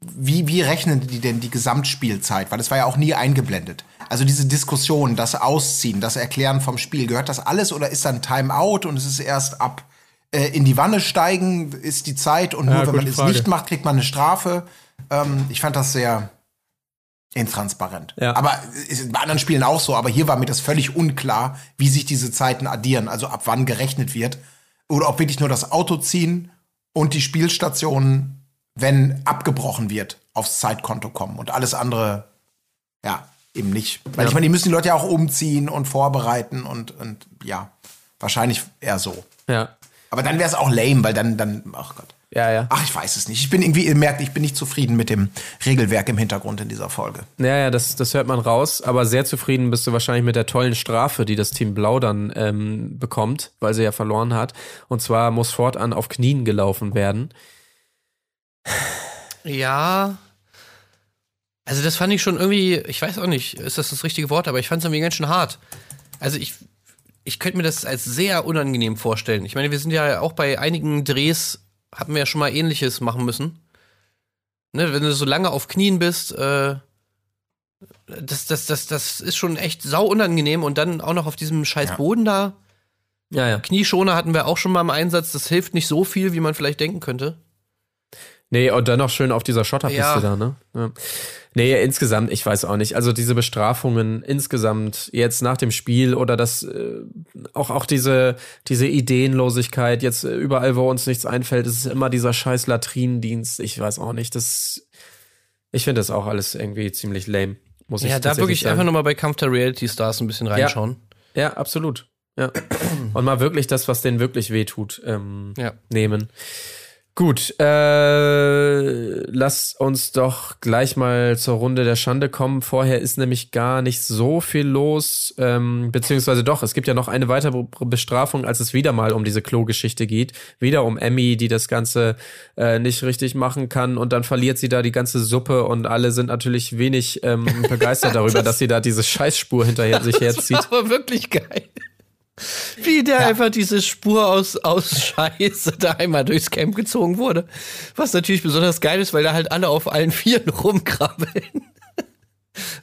wie, wie rechnen die denn die Gesamtspielzeit? Weil das war ja auch nie eingeblendet. Also diese Diskussion, das Ausziehen, das Erklären vom Spiel, gehört das alles oder ist dann Timeout und es ist erst ab äh, in die Wanne steigen, ist die Zeit und nur Ja, wenn man es Frage. nicht macht, kriegt man eine Strafe. Ähm, ich fand das sehr intransparent. Ja. Aber ist bei anderen Spielen auch so, aber hier war mir das völlig unklar, wie sich diese Zeiten addieren, also ab wann gerechnet wird. Oder ob wirklich nur das Auto ziehen und die Spielstationen, wenn abgebrochen wird, aufs Zeitkonto kommen und alles andere, ja, eben nicht. Weil ich meine, die müssen die Leute ja auch umziehen und vorbereiten und, und ja, wahrscheinlich eher so. Ja. Aber dann wäre es auch lame, weil dann, dann, ach Gott. Ja, ja. Ach, ich weiß es nicht. Ich bin irgendwie, ihr merkt, ich bin nicht zufrieden mit dem Regelwerk im Hintergrund in dieser Folge. Ja, ja, das, das hört man raus. Aber sehr zufrieden bist du wahrscheinlich mit der tollen Strafe, die das Team Blau dann ähm, bekommt, weil sie ja verloren hat. Und zwar muss fortan auf Knien gelaufen werden. Ja. Also das fand ich schon irgendwie, ich weiß auch nicht, ist das das richtige Wort, aber ich fand es irgendwie ganz schön hart. Also ich, ich könnte mir das als sehr unangenehm vorstellen. Ich meine, wir sind ja auch bei einigen Drehs, hatten wir ja schon mal ähnliches machen müssen. Ne, wenn du so lange auf Knien bist, äh, das, das, das, das ist schon echt sau unangenehm und dann auch noch auf diesem scheiß Boden da. Ja, ja. Knieschoner hatten wir auch schon mal im Einsatz, das hilft nicht so viel, wie man vielleicht denken könnte. Nee, und dann noch schön auf dieser Schotterpiste Ja. da, ne? Ja. Nee, insgesamt, ich weiß auch nicht. Also diese Bestrafungen insgesamt jetzt nach dem Spiel oder das äh, auch auch diese diese Ideenlosigkeit jetzt äh, überall, wo uns nichts einfällt, es ist immer dieser scheiß Latrinendienst. Ich weiß auch nicht. Das ich finde das auch alles irgendwie ziemlich lame. Muss ich Ja, da tatsächlich wirklich sagen. einfach nochmal bei Kampf der Reality Stars ein bisschen reinschauen. Ja, absolut. Ja. Und mal wirklich das, was denen wirklich wehtut, ähm, Ja. nehmen. Gut, äh, lass uns doch gleich mal zur Runde der Schande kommen. Vorher ist nämlich gar nicht so viel los, ähm, beziehungsweise doch, es gibt ja noch eine weitere Bestrafung, als es wieder mal um diese Klo-Geschichte geht. Wieder um Emmy, die das Ganze äh, nicht richtig machen kann und dann verliert sie da die ganze Suppe und alle sind natürlich wenig ähm, begeistert darüber, dass sie da diese Scheißspur hinterher sich herzieht. Das war aber wirklich geil. Wie der einfach diese Spur aus, aus Scheiße da einmal durchs Camp gezogen wurde. Was natürlich besonders geil ist, weil da halt alle auf allen Vieren rumkrabbeln.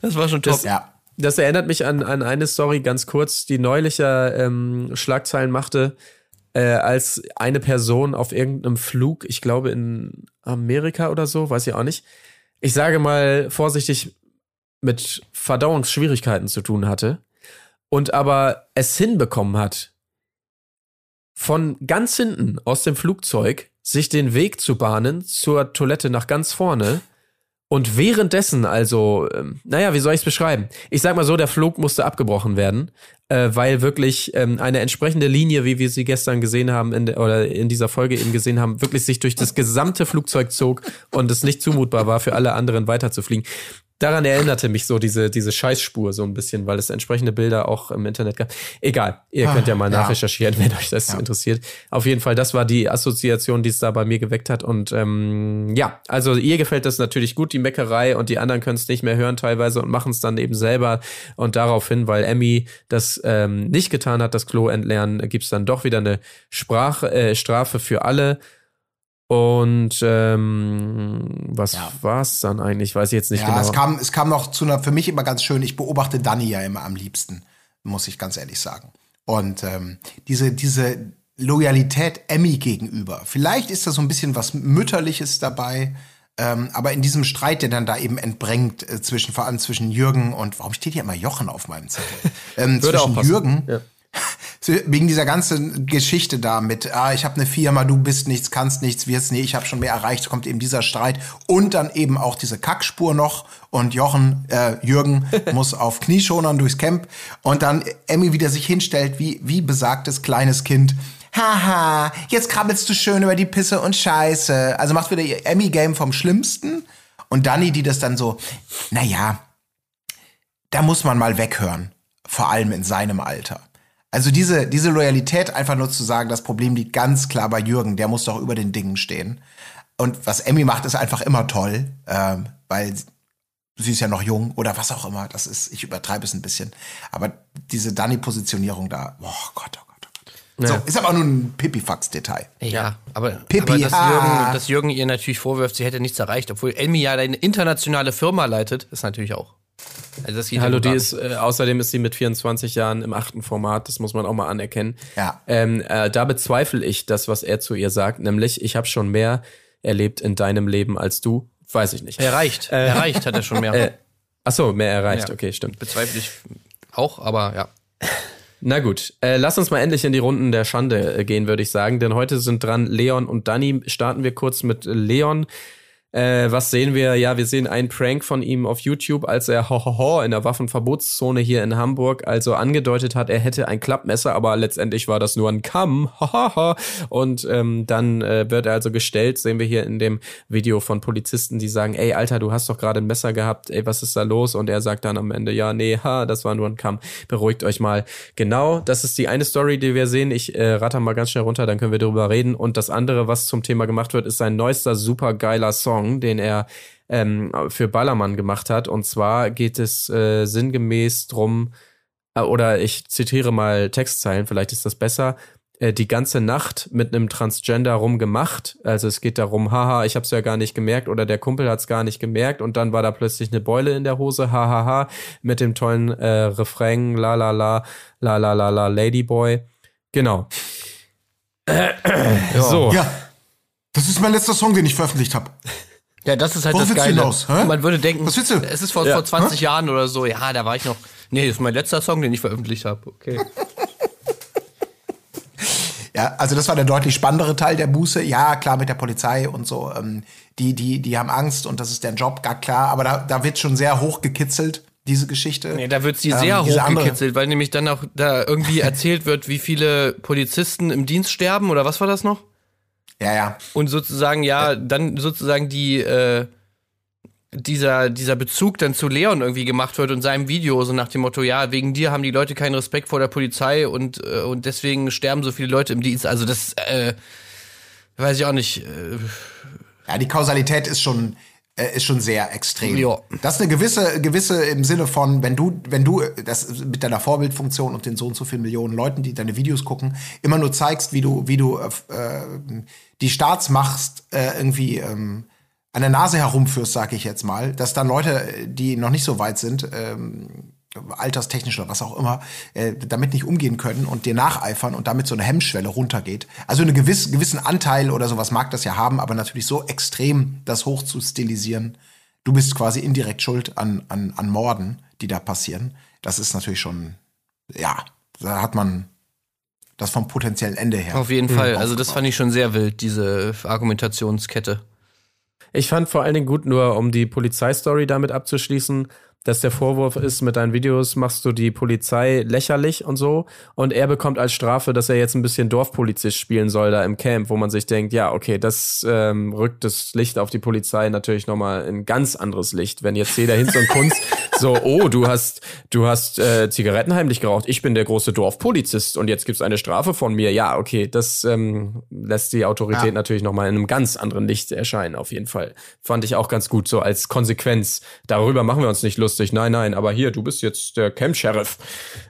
Das war schon top. Das- Ja. Das erinnert mich an, an eine Story ganz kurz, die neulicher ähm, Schlagzeilen machte, äh, als eine Person auf irgendeinem Flug, ich glaube in Amerika oder so, weiß ich auch nicht, ich sage mal vorsichtig, mit Verdauungsschwierigkeiten zu tun hatte und aber es hinbekommen hat, von ganz hinten aus dem Flugzeug sich den Weg zu bahnen zur Toilette nach ganz vorne und währenddessen, also, ähm, naja, wie soll ich es beschreiben? Ich sag mal so, der Flug musste abgebrochen werden, äh, weil wirklich ähm, eine entsprechende Linie, wie wir sie gestern gesehen haben, in der, oder in dieser Folge eben gesehen haben, wirklich sich durch das gesamte Flugzeug zog und es nicht zumutbar war, für alle anderen weiterzufliegen. Daran erinnerte mich so diese, diese Scheißspur so ein bisschen, weil es entsprechende Bilder auch im Internet gab. Egal, ihr könnt ja mal ja. nachrecherchieren, wenn euch das interessiert. Auf jeden Fall, das war die Assoziation, die es da bei mir geweckt hat. Und ähm, ja, also ihr gefällt das natürlich gut, die Meckerei, und die anderen können es nicht mehr hören teilweise und machen es dann eben selber. Und daraufhin, weil Emmy das ähm, nicht getan hat, das Klo entleeren, gibt's dann doch wieder eine Sprach, äh, Strafe für alle. Und ähm, was Ja. war's dann eigentlich? Weiß ich jetzt nicht ja, genau. es kam, es kam noch zu einer, für mich immer ganz schön, ich beobachte Dani ja immer am liebsten, muss ich ganz ehrlich sagen. Und ähm, diese, diese Loyalität Emmy gegenüber, vielleicht ist da so ein bisschen was Mütterliches dabei, ähm, aber in diesem Streit, der dann da eben entbrengt, äh, zwischen, vor allem zwischen Jürgen und, warum steht hier immer Jochen auf meinem Zettel? Ähm, zwischen. Jürgen, Ja. Wegen dieser ganzen Geschichte da mit, ah, ich habe eine Firma, du bist nichts, kannst nichts, wirst nee, ich habe schon mehr erreicht, kommt eben dieser Streit und dann eben auch diese Kackspur noch und Jochen, äh, Jürgen muss auf Knieschonern durchs Camp und dann Emmy wieder sich hinstellt wie, wie besagtes kleines Kind. Haha, jetzt krabbelst du schön über die Pisse und Scheiße. Also macht wieder ihr Emmy-Game vom Schlimmsten und Dani, die das dann so, naja, da muss man mal weghören. Vor allem in seinem Alter. Also diese, diese Loyalität, einfach nur zu sagen, das Problem liegt ganz klar bei Jürgen, der muss doch über den Dingen stehen. Und was Emmy macht, ist einfach immer toll, ähm, weil sie ist ja noch jung oder was auch immer. Das ist, ich übertreibe es ein bisschen. Aber diese Dani-Positionierung da, oh Gott, oh Gott, oh Gott. So, ist aber nur ein Pipifax-Detail. Ja, aber, Pippi, aber dass, ha. Jürgen, dass Jürgen ihr natürlich vorwirft, sie hätte nichts erreicht, obwohl Emmy ja eine internationale Firma leitet, ist natürlich auch. Also das geht Hallo, ja die ist, äh, außerdem ist sie mit 24 Jahren im achten Format, das muss man auch mal anerkennen. Ja. Ähm, äh, da bezweifle ich das, was er zu ihr sagt, nämlich, ich habe schon mehr erlebt in deinem Leben als du. Weiß ich nicht. Erreicht. Erreicht hat er schon mehr. Äh, ach so, mehr erreicht, Ja. okay, stimmt. Bezweifle ich auch, aber ja. Na gut, äh, lass uns mal endlich in die Runden der Schande äh, gehen, würde ich sagen, denn heute sind dran Leon und Dani. Starten wir kurz mit Leon. Äh, was sehen wir? Ja, wir sehen einen Prank von ihm auf YouTube, als er hohoho in der Waffenverbotszone hier in Hamburg also angedeutet hat, er hätte ein Klappmesser, aber letztendlich war das nur ein Kamm. Hahaha. Und ähm, dann äh, wird er also gestellt, sehen wir hier in dem Video von Polizisten, die sagen, ey, Alter, du hast doch gerade ein Messer gehabt, ey, was ist da los? Und er sagt dann am Ende, ja, nee, ha, das war nur ein Kamm. Beruhigt euch mal. Genau, das ist die eine Story, die wir sehen. Ich äh, ratter mal ganz schnell runter, dann können wir darüber reden. Und das andere, was zum Thema gemacht wird, ist sein neuester super geiler Song. Song, den er ähm, für Ballermann gemacht hat. Und zwar geht es äh, sinngemäß drum, äh, oder ich zitiere mal Textzeilen, vielleicht ist das besser. Äh, die ganze Nacht mit einem Transgender rumgemacht. Also es geht darum, haha, ich hab's ja gar nicht gemerkt oder der Kumpel hat's gar nicht gemerkt und dann war da plötzlich eine Beule in der Hose, hahaha, mit dem tollen äh, Refrain, la la la, la la la la, Ladyboy. Genau. So. Ja. Das ist mein letzter Song, den ich veröffentlicht habe. Ja, das ist halt Worauf das Geile. hinaus, hä? Man würde denken, Was willst du? es ist vor, Ja. vor 20 Jahren oder so. Ja, da war ich noch. Nee, das ist mein letzter Song, den ich veröffentlicht habe. Okay. Ja, also das war der deutlich spannendere Teil der Buße. Ja, klar, mit der Polizei und so. Ähm, die, die, die haben Angst und das ist deren Job, gar klar. Aber da, da wird schon sehr hoch gekitzelt, diese Geschichte. Nee, da wird sie Ähm, sehr diese andere- hochgekitzelt, weil nämlich dann auch da irgendwie erzählt wird, wie viele Polizisten im Dienst sterben oder was war das noch? Ja, ja. Und sozusagen, ja, dann sozusagen die, äh, dieser, dieser Bezug dann zu Leon irgendwie gemacht wird und seinem Video, so nach dem Motto, ja, wegen dir haben die Leute keinen Respekt vor der Polizei und, äh, und deswegen sterben so viele Leute im Dienst. Also das, äh, weiß ich auch nicht. Äh, Ja, die Kausalität ist schon, ist schon sehr extrem. Ja. Das ist eine gewisse, gewisse im Sinne von, wenn du, wenn du äh, das mit deiner Vorbildfunktion und den so und so vielen Millionen Leuten, die deine Videos gucken, immer nur zeigst, wie du, wie du äh, die Staatsmacht äh, irgendwie ähm, an der Nase herumführst, sag ich jetzt mal, dass dann Leute, die noch nicht so weit sind, ähm, alterstechnisch oder was auch immer, äh, damit nicht umgehen können und dir nacheifern und damit so eine Hemmschwelle runtergeht. Also einen gewiss, gewissen Anteil oder sowas mag das ja haben, aber natürlich so extrem das hoch zu stilisieren, du bist quasi indirekt schuld an, an, an Morden, die da passieren. Das ist natürlich schon, ja, da hat man das vom potenziellen Ende her. auf jeden Fall. Also das fand ich schon sehr wild, diese Argumentationskette. Ich fand vor allen Dingen gut, nur um die Polizeistory damit abzuschließen, dass der Vorwurf ist, mit deinen Videos machst du die Polizei lächerlich und so. Und er bekommt als Strafe, dass er jetzt ein bisschen Dorfpolizist spielen soll da im Camp, wo man sich denkt, ja, okay, das ähm, rückt das Licht auf die Polizei natürlich nochmal in ganz anderes Licht. Wenn jetzt jeder Hinz und Kunst so, oh, du hast, du hast äh, Zigaretten heimlich geraucht, ich bin der große Dorfpolizist und jetzt gibt's eine Strafe von mir. Ja, okay, das ähm, lässt die Autorität Ja. natürlich nochmal in einem ganz anderen Licht erscheinen, auf jeden Fall. Fand ich auch ganz gut, so als Konsequenz. Darüber machen wir uns nicht lustig. Nein, nein, aber hier, du bist jetzt der Camp-Sheriff.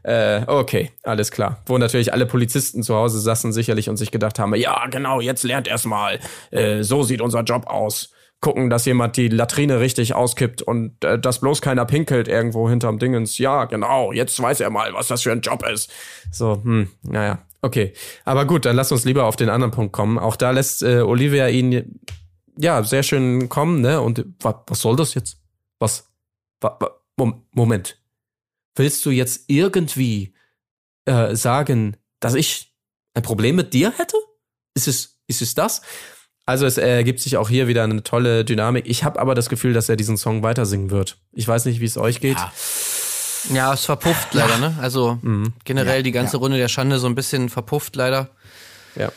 Äh, okay, alles klar. Wo natürlich alle Polizisten zu Hause saßen sicherlich und sich gedacht haben, ja, genau, jetzt lernt erst mal. Äh, so sieht unser Job aus. Gucken, dass jemand die Latrine richtig auskippt und äh, dass bloß keiner pinkelt irgendwo hinterm Dingens. Ja, genau, jetzt weiß er mal, was das für ein Job ist. So, hm, naja, okay. Aber gut, dann lass uns lieber auf den anderen Punkt kommen. Auch da lässt äh, Olivia ihn ja sehr schön kommen, ne? Und wa, was soll das jetzt? Was? Moment. Willst du jetzt irgendwie äh, sagen, dass ich ein Problem mit dir hätte? Ist es, ist es das? Also es ergibt sich auch hier wieder eine tolle Dynamik. Ich habe aber das Gefühl, dass er diesen Song weiter singen wird. Ich weiß nicht, wie es euch geht. Ja, es verpufft leider, ne? Also generell Ja, die ganze ja. Runde der Schande so ein bisschen verpufft leider. Ja.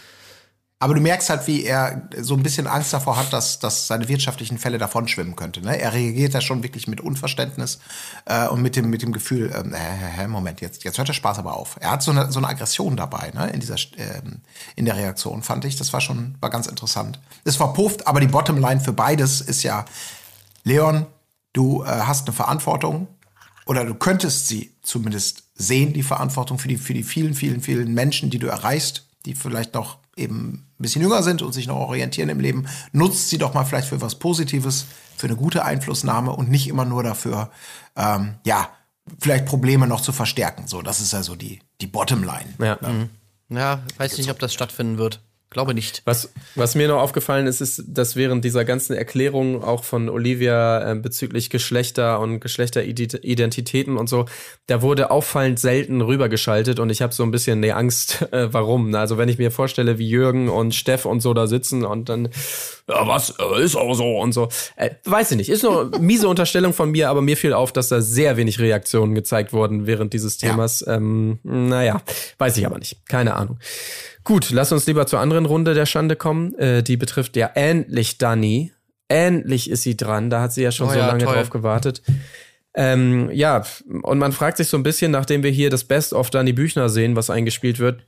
Aber du merkst halt, wie er so ein bisschen Angst davor hat, dass, dass seine wirtschaftlichen Fälle davon schwimmen könnte. Ne? Er reagiert da schon wirklich mit Unverständnis äh, und mit dem, mit dem Gefühl, ähm, hä, Moment, jetzt, jetzt hört der Spaß aber auf. Er hat so eine, so eine Aggression dabei, ne? in, dieser, ähm, in der Reaktion, fand ich. Das war schon war ganz interessant. Es verpufft, aber die Bottomline für beides ist ja, Leon, du äh, hast eine Verantwortung oder du könntest sie zumindest sehen, die Verantwortung für die, für die vielen, vielen, vielen Menschen, die du erreichst, die vielleicht noch eben ein bisschen jünger sind und sich noch orientieren im Leben. Nutzt sie doch mal vielleicht für was Positives, für eine gute Einflussnahme und nicht immer nur dafür, ähm, ja, vielleicht Probleme noch zu verstärken. So, das ist also die, die Bottomline. Ja. Ja, weiß nicht, ob das stattfinden wird. Glaube nicht. Was, was mir noch aufgefallen ist, ist, dass während dieser ganzen Erklärungen auch von Olivia äh, bezüglich Geschlechter und Geschlechteridentitäten und so, da wurde auffallend selten rübergeschaltet und ich habe so ein bisschen die Angst, äh, warum. Also wenn ich mir vorstelle, wie Jürgen und Steff und so da sitzen und dann, ja, was, äh, ist auch so und so. Äh, weiß ich nicht, ist nur miese Unterstellung von mir, aber mir fiel auf, dass da sehr wenig Reaktionen gezeigt wurden während dieses Themas. Ja. Ähm, naja, weiß ich aber nicht. Keine Ahnung. Gut, lass uns lieber zur anderen Runde der Schande kommen. Äh, die betrifft ja endlich Dani. Endlich ist sie dran. Da hat sie ja schon Oh so ja, lange toll. drauf gewartet. Ähm, ja, und man fragt sich so ein bisschen, nachdem wir hier das Best of Dani Büchner sehen, was eingespielt wird,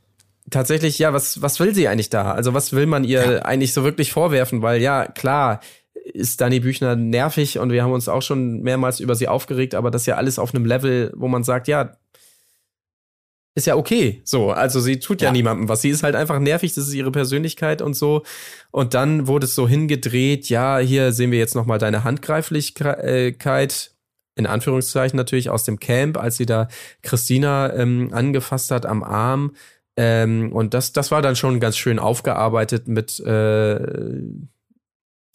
tatsächlich, ja, was, was will sie eigentlich da? Also was will man ihr eigentlich so wirklich vorwerfen? Weil ja, klar, ist Dani Büchner nervig und wir haben uns auch schon mehrmals über sie aufgeregt, aber das ist ja alles auf einem Level, wo man sagt, ja, ist ja okay. So, also sie tut ja, Ja. niemandem was. Sie ist halt einfach nervig, das ist ihre Persönlichkeit und so. Und dann wurde es so hingedreht, ja, hier sehen wir jetzt noch mal deine Handgreiflichkeit, in Anführungszeichen natürlich, aus dem Camp, als sie da Christina ähm, angefasst hat am Arm. Ähm, und das, das war dann schon ganz schön aufgearbeitet mit äh,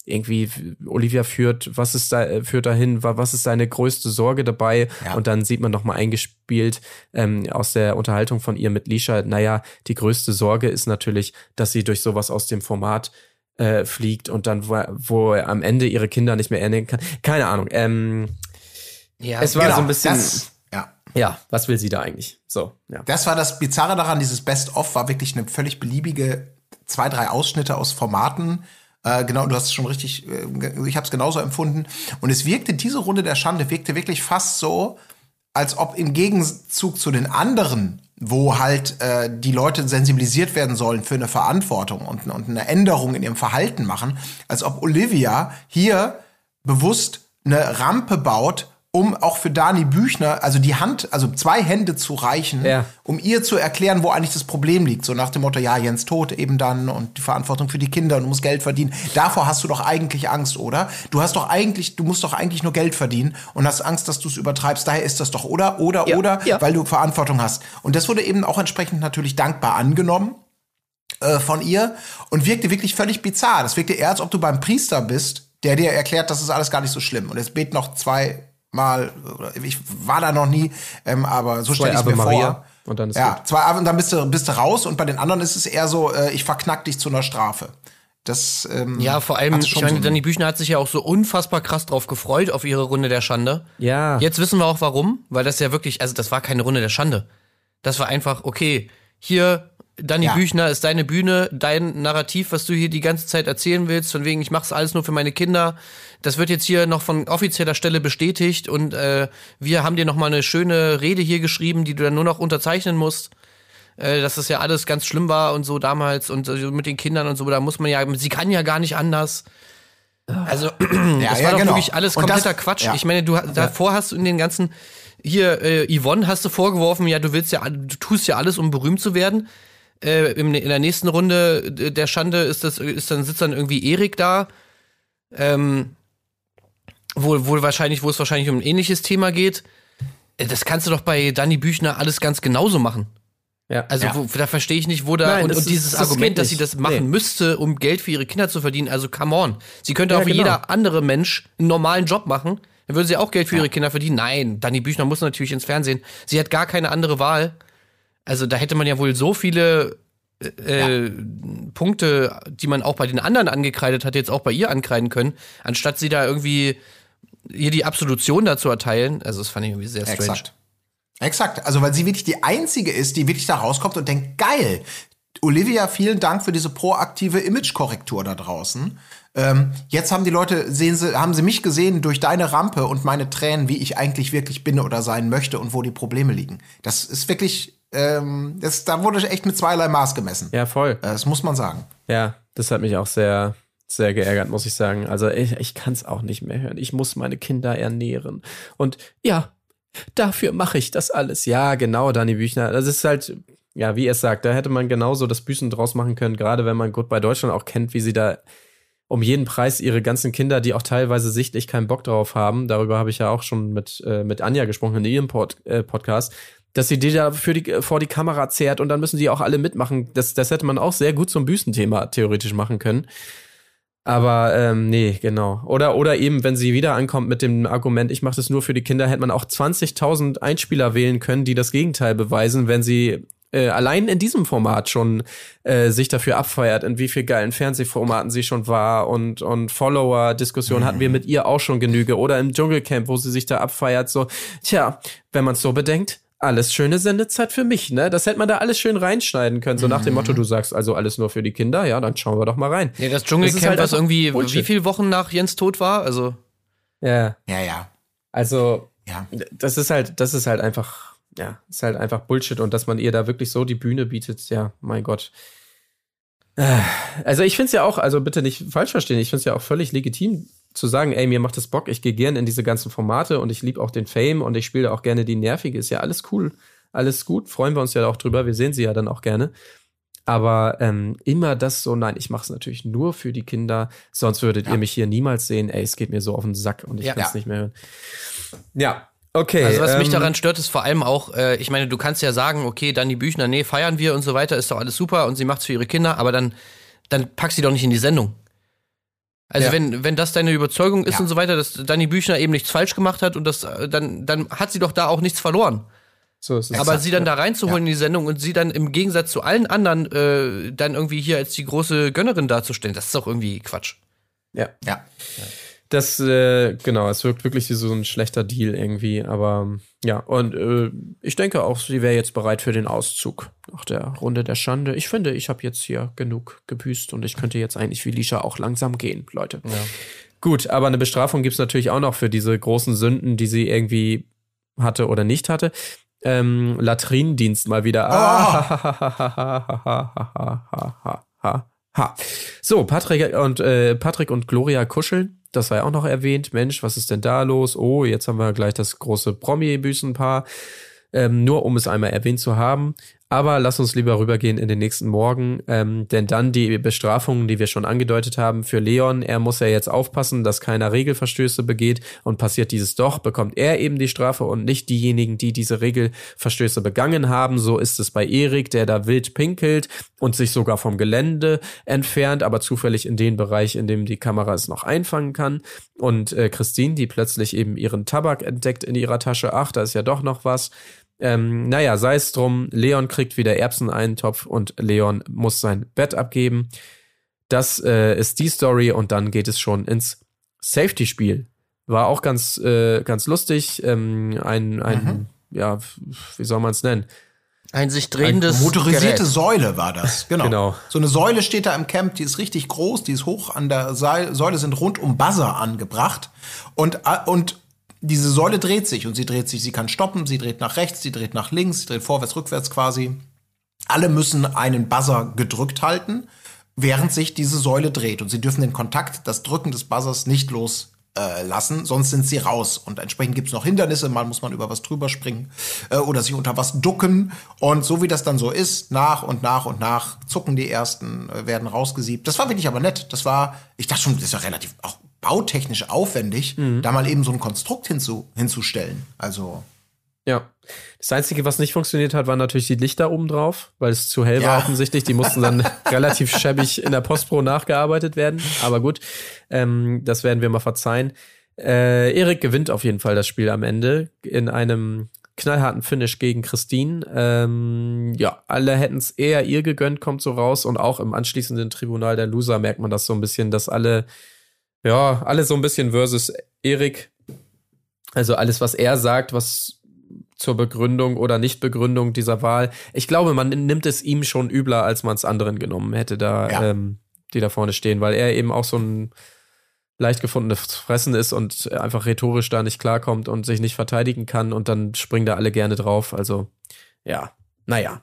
irgendwie Olivia führt, was ist da, führt dahin, wa- was ist deine größte Sorge dabei? Ja. Und dann sieht man noch mal eingespielt ähm, aus der Unterhaltung von ihr mit Lisha, naja, die größte Sorge ist natürlich, dass sie durch sowas aus dem Format äh, fliegt und dann, wo, wo er am Ende ihre Kinder nicht mehr ernähren kann. Keine Ahnung. Ähm, Ja, es war so ein bisschen, Das, ja. ja, was will sie da eigentlich? So, ja. Das war das Bizarre daran, dieses Best-of war wirklich eine völlig beliebige zwei, drei Ausschnitte aus Formaten. Äh, genau, du hast es schon richtig, äh, ich habe es genauso empfunden. Und es wirkte, diese Runde der Schande wirkte wirklich fast so, als ob im Gegenzug zu den anderen, wo halt äh, die Leute sensibilisiert werden sollen für eine Verantwortung und, und eine Änderung in ihrem Verhalten machen, als ob Olivia hier bewusst eine Rampe baut, um auch für Dani Büchner, also die Hand, also zwei Hände zu reichen, Ja. um ihr zu erklären, wo eigentlich das Problem liegt. So nach dem Motto, ja, Jens tot eben dann und die Verantwortung für die Kinder und du musst Geld verdienen. Davor hast du doch eigentlich Angst, oder? Du hast doch eigentlich, du musst doch eigentlich nur Geld verdienen und hast Angst, dass du es übertreibst. Daher ist das doch, oder? Oder, Ja, oder, ja. weil du Verantwortung hast. Und das wurde eben auch entsprechend natürlich dankbar angenommen äh, von ihr und wirkte wirklich völlig bizarr. Das wirkte eher, als ob du beim Priester bist, der dir erklärt, das ist alles gar nicht so schlimm. Und jetzt bet noch zweimal, oder ich war da noch nie, ähm, aber so stelle ich es mir Maria vor. und dann ist ja, gut. zwei Ave und dann bist du, bist du raus und bei den anderen ist es eher so, äh, ich verknack dich zu einer Strafe. Das, ähm, Ja, vor allem, ich meine, Danny Büchner hat sich ja auch so unfassbar krass drauf gefreut, auf ihre Runde der Schande. Ja. Jetzt wissen wir auch warum, weil das ja wirklich, also das war keine Runde der Schande. Das war einfach, okay, hier, Danny Ja. Büchner ist deine Bühne, dein Narrativ, was du hier die ganze Zeit erzählen willst, von wegen, ich mach's alles nur für meine Kinder. Das wird jetzt hier noch von offizieller Stelle bestätigt und äh, wir haben dir noch mal eine schöne Rede hier geschrieben, die du dann nur noch unterzeichnen musst. Äh, dass das ja alles ganz schlimm war und so damals und äh, mit den Kindern und so, da muss man ja, sie kann ja gar nicht anders. Also, ja, das war ja, doch genau. wirklich alles kompletter das- Quatsch. Ich meine, du davor hast du in den ganzen hier äh, Yvonne hast du vorgeworfen, ja, du willst ja du tust ja alles um berühmt zu werden. Äh, im, in der nächsten Runde äh, der Schande ist das ist dann sitzt dann irgendwie Erik da. Ähm wo, wo wahrscheinlich wo es wahrscheinlich um ein ähnliches Thema geht. Äh, Das kannst du doch bei Danny Büchner alles ganz genauso machen. Ja. Also Ja. wo, da verstehe ich nicht, wo da Nein, und, und ist- dieses das Argument, dass sie das machen Nee. müsste, um Geld für ihre Kinder zu verdienen. Also come on, sie könnte Ja, auch wie genau. jeder andere Mensch einen normalen Job machen. Dann würde sie auch Geld für ihre Kinder verdienen. Nein, Dani Büchner muss natürlich ins Fernsehen. Sie hat gar keine andere Wahl. Also da hätte man ja wohl so viele äh, Punkte, die man auch bei den anderen angekreidet hat, jetzt auch bei ihr ankreiden können, anstatt sie da irgendwie ihr die Absolution dazu erteilen. Also das fand ich irgendwie sehr strange. Exakt. Exakt. Also, weil sie wirklich die einzige ist, die wirklich da rauskommt und denkt, geil. Olivia, vielen Dank für diese proaktive Imagekorrektur da draußen. Ähm, jetzt haben die Leute, sehen sie, haben sie mich gesehen durch deine Rampe und meine Tränen, wie ich eigentlich wirklich bin oder sein möchte und wo die Probleme liegen. Das ist wirklich, ähm, das, da wurde echt mit zweierlei Maß gemessen. ja, voll. Äh, Das muss man sagen. Ja, das hat mich auch sehr, sehr geärgert, muss ich sagen. Also ich, ich kann es auch nicht mehr hören. Ich muss meine Kinder ernähren. Und ja, dafür mache ich das alles. Ja, genau, Dani Büchner. Das ist halt, ja, wie er es sagt, da hätte man genauso das Büßen draus machen können, gerade wenn man gut bei Deutschland auch kennt, wie sie da um jeden Preis ihre ganzen Kinder, die auch teilweise sichtlich keinen Bock drauf haben, darüber habe ich ja auch schon mit, äh, mit Anja gesprochen in ihrem Pod, äh, Podcast, dass sie die da für die, vor die Kamera zerrt und dann müssen die auch alle mitmachen. Das, das hätte man auch sehr gut zum Büstenthema theoretisch machen können. Aber ähm, nee, genau. Oder, oder eben, wenn sie wieder ankommt mit dem Argument, ich mache das nur für die Kinder, hätte man auch 20.000 Einspieler wählen können, die das Gegenteil beweisen, wenn sie äh, allein in diesem Format schon äh, sich dafür abfeiert, in wie viel geilen Fernsehformaten sie schon war und, und Follower-Diskussionen hatten wir mit ihr auch schon Genüge. Oder im Dschungelcamp, wo sie sich da abfeiert, so, tja, wenn man es so bedenkt, alles schöne Sendezeit für mich, ne? Das hätte man da alles schön reinschneiden können. So nach dem Motto, du sagst also alles nur für die Kinder, ja, dann schauen wir doch mal rein. Ja, das Dschungelcamp, ist halt was irgendwie, Bullshit. wie viele Wochen nach Jens Tod war? Also, Ja, Ja, ja. also Ja. das ist halt, das ist halt einfach, ja, ist halt einfach Bullshit und dass man ihr da wirklich so die Bühne bietet, ja, mein Gott. Äh, Also ich finde es ja auch, also bitte nicht falsch verstehen, ich finde es ja auch völlig legitim zu sagen, ey, mir macht das Bock, ich gehe gern in diese ganzen Formate und ich liebe auch den Fame und ich spiele auch gerne die Nervige, ist ja alles cool, alles gut, freuen wir uns ja auch drüber, wir sehen sie ja dann auch gerne. Aber ähm, immer das so, nein, ich mache es natürlich nur für die Kinder, sonst würdet ihr mich hier niemals sehen. Ey, es geht mir so auf den Sack und ich Ja. kann es Ja. nicht mehr hören. Ja, okay. also was mich ähm, daran stört, ist vor allem auch, äh, ich meine, du kannst ja sagen, okay, Dani Büchner, nee, feiern wir und so weiter, ist doch alles super und sie macht's für ihre Kinder, aber dann, dann pack sie doch nicht in die Sendung. Also Ja. wenn, wenn das deine Überzeugung ist Ja. und so weiter, dass Dani Büchner eben nichts falsch gemacht hat und das, äh, dann, dann hat sie doch da auch nichts verloren. So ist es. Aber sie dann da reinzuholen in die Sendung und sie dann im Gegensatz zu allen anderen äh, dann irgendwie hier als die große Gönnerin darzustellen, das ist doch irgendwie Quatsch. ja. Ja. Das, äh, genau, es wirkt wirklich wie so ein schlechter Deal irgendwie, aber ja, und äh, ich denke auch, sie wäre jetzt bereit für den Auszug nach der Runde der Schande. Ich finde, ich habe jetzt hier genug gebüßt und ich könnte jetzt eigentlich wie Lisha auch langsam gehen, Leute. Gut, aber eine Bestrafung gibt's natürlich auch noch für diese großen Sünden, die sie irgendwie hatte oder nicht hatte. Ähm, Latrinendienst mal wieder. Ah. Ha. So, Patrick und äh, Patrick und Gloria kuscheln. Das sei auch noch erwähnt. Mensch, was ist denn da los? Oh, jetzt haben wir gleich das große Promi-Büßenpaar. Ähm, nur um es einmal erwähnt zu haben. Aber lass uns lieber rübergehen in den nächsten Morgen, ähm, denn dann die Bestrafungen, die wir schon angedeutet haben, für Leon, er muss ja jetzt aufpassen, dass keiner Regelverstöße begeht und passiert dieses doch, bekommt er eben die Strafe und nicht diejenigen, die diese Regelverstöße begangen haben. So ist es bei Erik, der da wild pinkelt und sich sogar vom Gelände entfernt, aber zufällig in den Bereich, in dem die Kamera es noch einfangen kann. Und äh, Christine, die plötzlich eben ihren Tabak entdeckt in ihrer Tasche. Ach, da ist ja doch noch was. Ähm, naja, sei es drum, Leon kriegt wieder Erbseneintopf und Leon muss sein Bett abgeben. Das äh, ist die Story und dann geht es schon ins Safety-Spiel. War auch ganz, äh, ganz lustig. Ähm, ein, ein ja, wie soll man es nennen? Ein sich drehendes Motorisierte Gerät. Säule war das, genau. Genau. So eine Säule steht da im Camp, die ist richtig groß, die ist hoch an der Seil Säule, sind rund um Buzzer angebracht. Und, äh, und diese Säule dreht sich und sie dreht sich, sie kann stoppen, sie dreht nach rechts, sie dreht nach links, sie dreht vorwärts, rückwärts quasi. Alle müssen einen Buzzer gedrückt halten, während sich diese Säule dreht. Und sie dürfen den Kontakt, das Drücken des Buzzers nicht loslassen, äh, lassen, sonst sind sie raus. Und entsprechend gibt's noch Hindernisse, mal muss man über was drüber springen äh, oder sich unter was ducken. Und so wie das dann so ist, nach und nach und nach zucken die ersten, äh, werden rausgesiebt. Das war wirklich aber nett. Das war, ich dachte schon, das ist ja relativ auch bautechnisch aufwendig, da mal eben so ein Konstrukt hinzu, hinzustellen. Also, Ja. Das Einzige, was nicht funktioniert hat, waren natürlich die Lichter oben drauf, weil es zu hell war Ja. offensichtlich. Die mussten dann relativ schäbig in der Postpro nachgearbeitet werden. Aber gut, ähm, das werden wir mal verzeihen. Äh, Erik gewinnt auf jeden Fall das Spiel am Ende in einem knallharten Finish gegen Christine. Ähm, ja, alle hätten es eher ihr gegönnt, kommt so raus. Und auch im anschließenden Tribunal der Loser merkt man das so ein bisschen, dass alle, ja, alle so ein bisschen versus Erik. Also alles, was er sagt, was zur Begründung oder Nichtbegründung dieser Wahl. Ich glaube, man nimmt es ihm schon übler, als man es anderen genommen hätte, da, Ja. ähm, die da vorne stehen, weil er eben auch so ein leicht gefundenes Fressen ist und einfach rhetorisch da nicht klarkommt und sich nicht verteidigen kann und dann springen da alle gerne drauf. Also, ja, naja.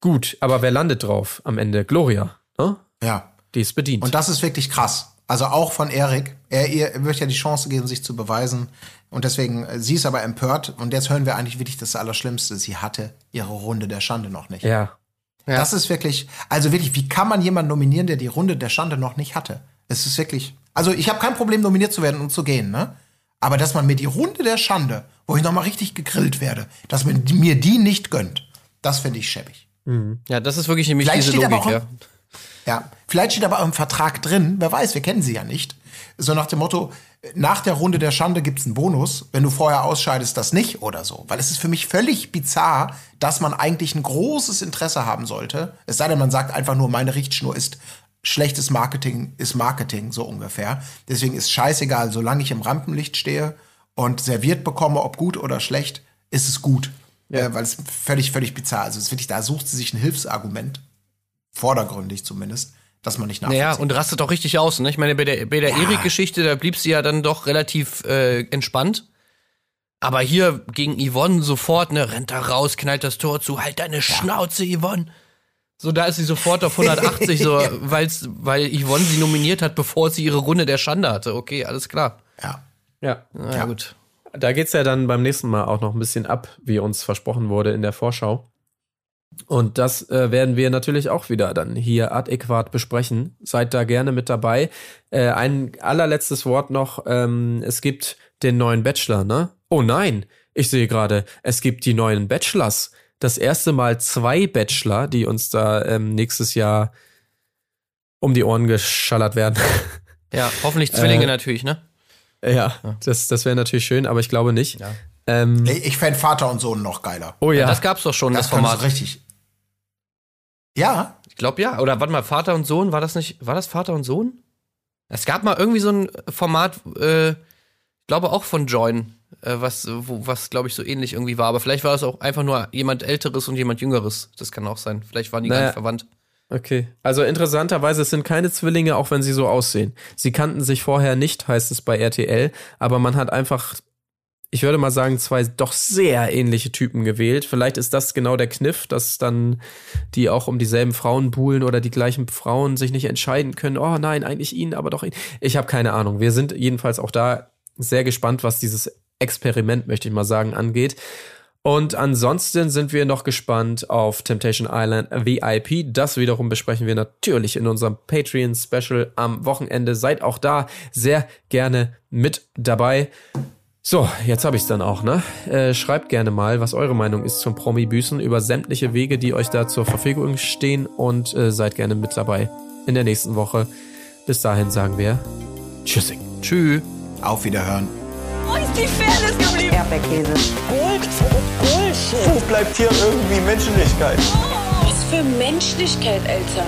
Gut, aber wer landet drauf am Ende? Gloria, ne? ja. Die ist bedient. Und das ist wirklich krass. Also auch von Erik. Er, ihr wird ja die Chance geben, sich zu beweisen. Und deswegen, äh, sie ist aber empört. Und jetzt hören wir eigentlich wirklich das Allerschlimmste. Sie hatte ihre Runde der Schande noch nicht. ja, Das ist wirklich, also wirklich, wie kann man jemanden nominieren, der die Runde der Schande noch nicht hatte? Es ist wirklich, also ich habe kein Problem, nominiert zu werden und zu gehen, ne? Aber dass man mir die Runde der Schande, wo ich nochmal richtig gegrillt werde, dass man mir die nicht gönnt, das finde ich schäbig. Ja, das ist wirklich nämlich Vielleicht diese steht aber Logik, auch- ja. Ja, vielleicht steht aber auch im Vertrag drin, wer weiß, wir kennen sie ja nicht. So nach dem Motto, nach der Runde der Schande gibt's einen Bonus, wenn du vorher ausscheidest, das nicht oder so. Weil es ist für mich völlig bizarr, dass man eigentlich ein großes Interesse haben sollte. Es sei denn, man sagt einfach nur, meine Richtschnur ist schlechtes Marketing ist Marketing, so ungefähr. Deswegen ist scheißegal, solange ich im Rampenlicht stehe und serviert bekomme, ob gut oder schlecht, ist es gut. Äh, weil es völlig, völlig bizarr ist. Also es ist wirklich, da sucht sie sich ein Hilfsargument vordergründig zumindest, dass man nicht nachvollziehen Naja, und rastet auch richtig aus. Ne? Ich meine, bei der, bei der Erik-Geschichte, da blieb sie ja dann doch relativ äh, entspannt. Aber hier gegen Yvonne sofort, ne, rennt da raus, knallt das Tor zu, halt deine Schnauze, Yvonne. So, da ist sie sofort auf 180, so, weil's, weil Yvonne sie nominiert hat, bevor sie ihre Runde der Schande hatte. Okay, alles klar. Ja. Ja. Na Ja. gut. Da geht's ja dann beim nächsten Mal auch noch ein bisschen ab, wie uns versprochen wurde in der Vorschau. Und das äh, werden wir natürlich auch wieder dann hier adäquat besprechen. Seid da gerne mit dabei. Äh, ein allerletztes Wort noch. Ähm, es gibt den neuen Bachelor, ne? Oh nein, ich sehe gerade, es gibt die neuen Bachelors. Das erste Mal zwei Bachelor, die uns da ähm, nächstes Jahr um die Ohren geschallert werden. Ja, hoffentlich Zwillinge Äh, natürlich, ne? ja, das, das wäre natürlich schön, aber ich glaube nicht. Ja. Ähm, Ich, ich fände Vater und Sohn noch geiler. oh ja, Das gab's doch schon, das, Das, Format. richtig. Ja, Ich glaube ja. Oder warte mal, Vater und Sohn, war das nicht, war das Vater und Sohn? Es gab mal irgendwie so ein Format, äh, ich glaube auch von Join, äh, was, wo, was glaube ich so ähnlich irgendwie war. Aber vielleicht war es auch einfach nur jemand Älteres und jemand Jüngeres. Das kann auch sein. Vielleicht waren die gar Naja. nicht verwandt. Okay. Also interessanterweise, es sind keine Zwillinge, auch wenn sie so aussehen. Sie kannten sich vorher nicht, heißt es bei RTL, aber man hat einfach, ich würde mal sagen, zwei doch sehr ähnliche Typen gewählt. Vielleicht ist das genau der Kniff, dass dann die auch um dieselben Frauen buhlen oder die gleichen Frauen sich nicht entscheiden können. Oh nein, eigentlich ihn, aber doch ihn. Ich habe keine Ahnung. Wir sind jedenfalls auch da sehr gespannt, was dieses Experiment, möchte ich mal sagen, angeht. Und ansonsten sind wir noch gespannt auf Temptation Island VIP. Das wiederum besprechen wir natürlich in unserem Patreon-Special am Wochenende. Seid auch da sehr gerne mit dabei. So, jetzt habe ich es dann auch, ne? Äh, schreibt gerne mal, was eure Meinung ist zum Promi-Büßen über sämtliche Wege, die euch da zur Verfügung stehen und äh, seid gerne mit dabei in der nächsten Woche. Bis dahin sagen wir Tschüssing. Tschüss. auf Wiederhören. Wo ist die Fairness geblieben? Erdbeerkäse. Gold, Bullshit. Wo bleibt hier irgendwie Menschlichkeit? Was für Menschlichkeit, Alter.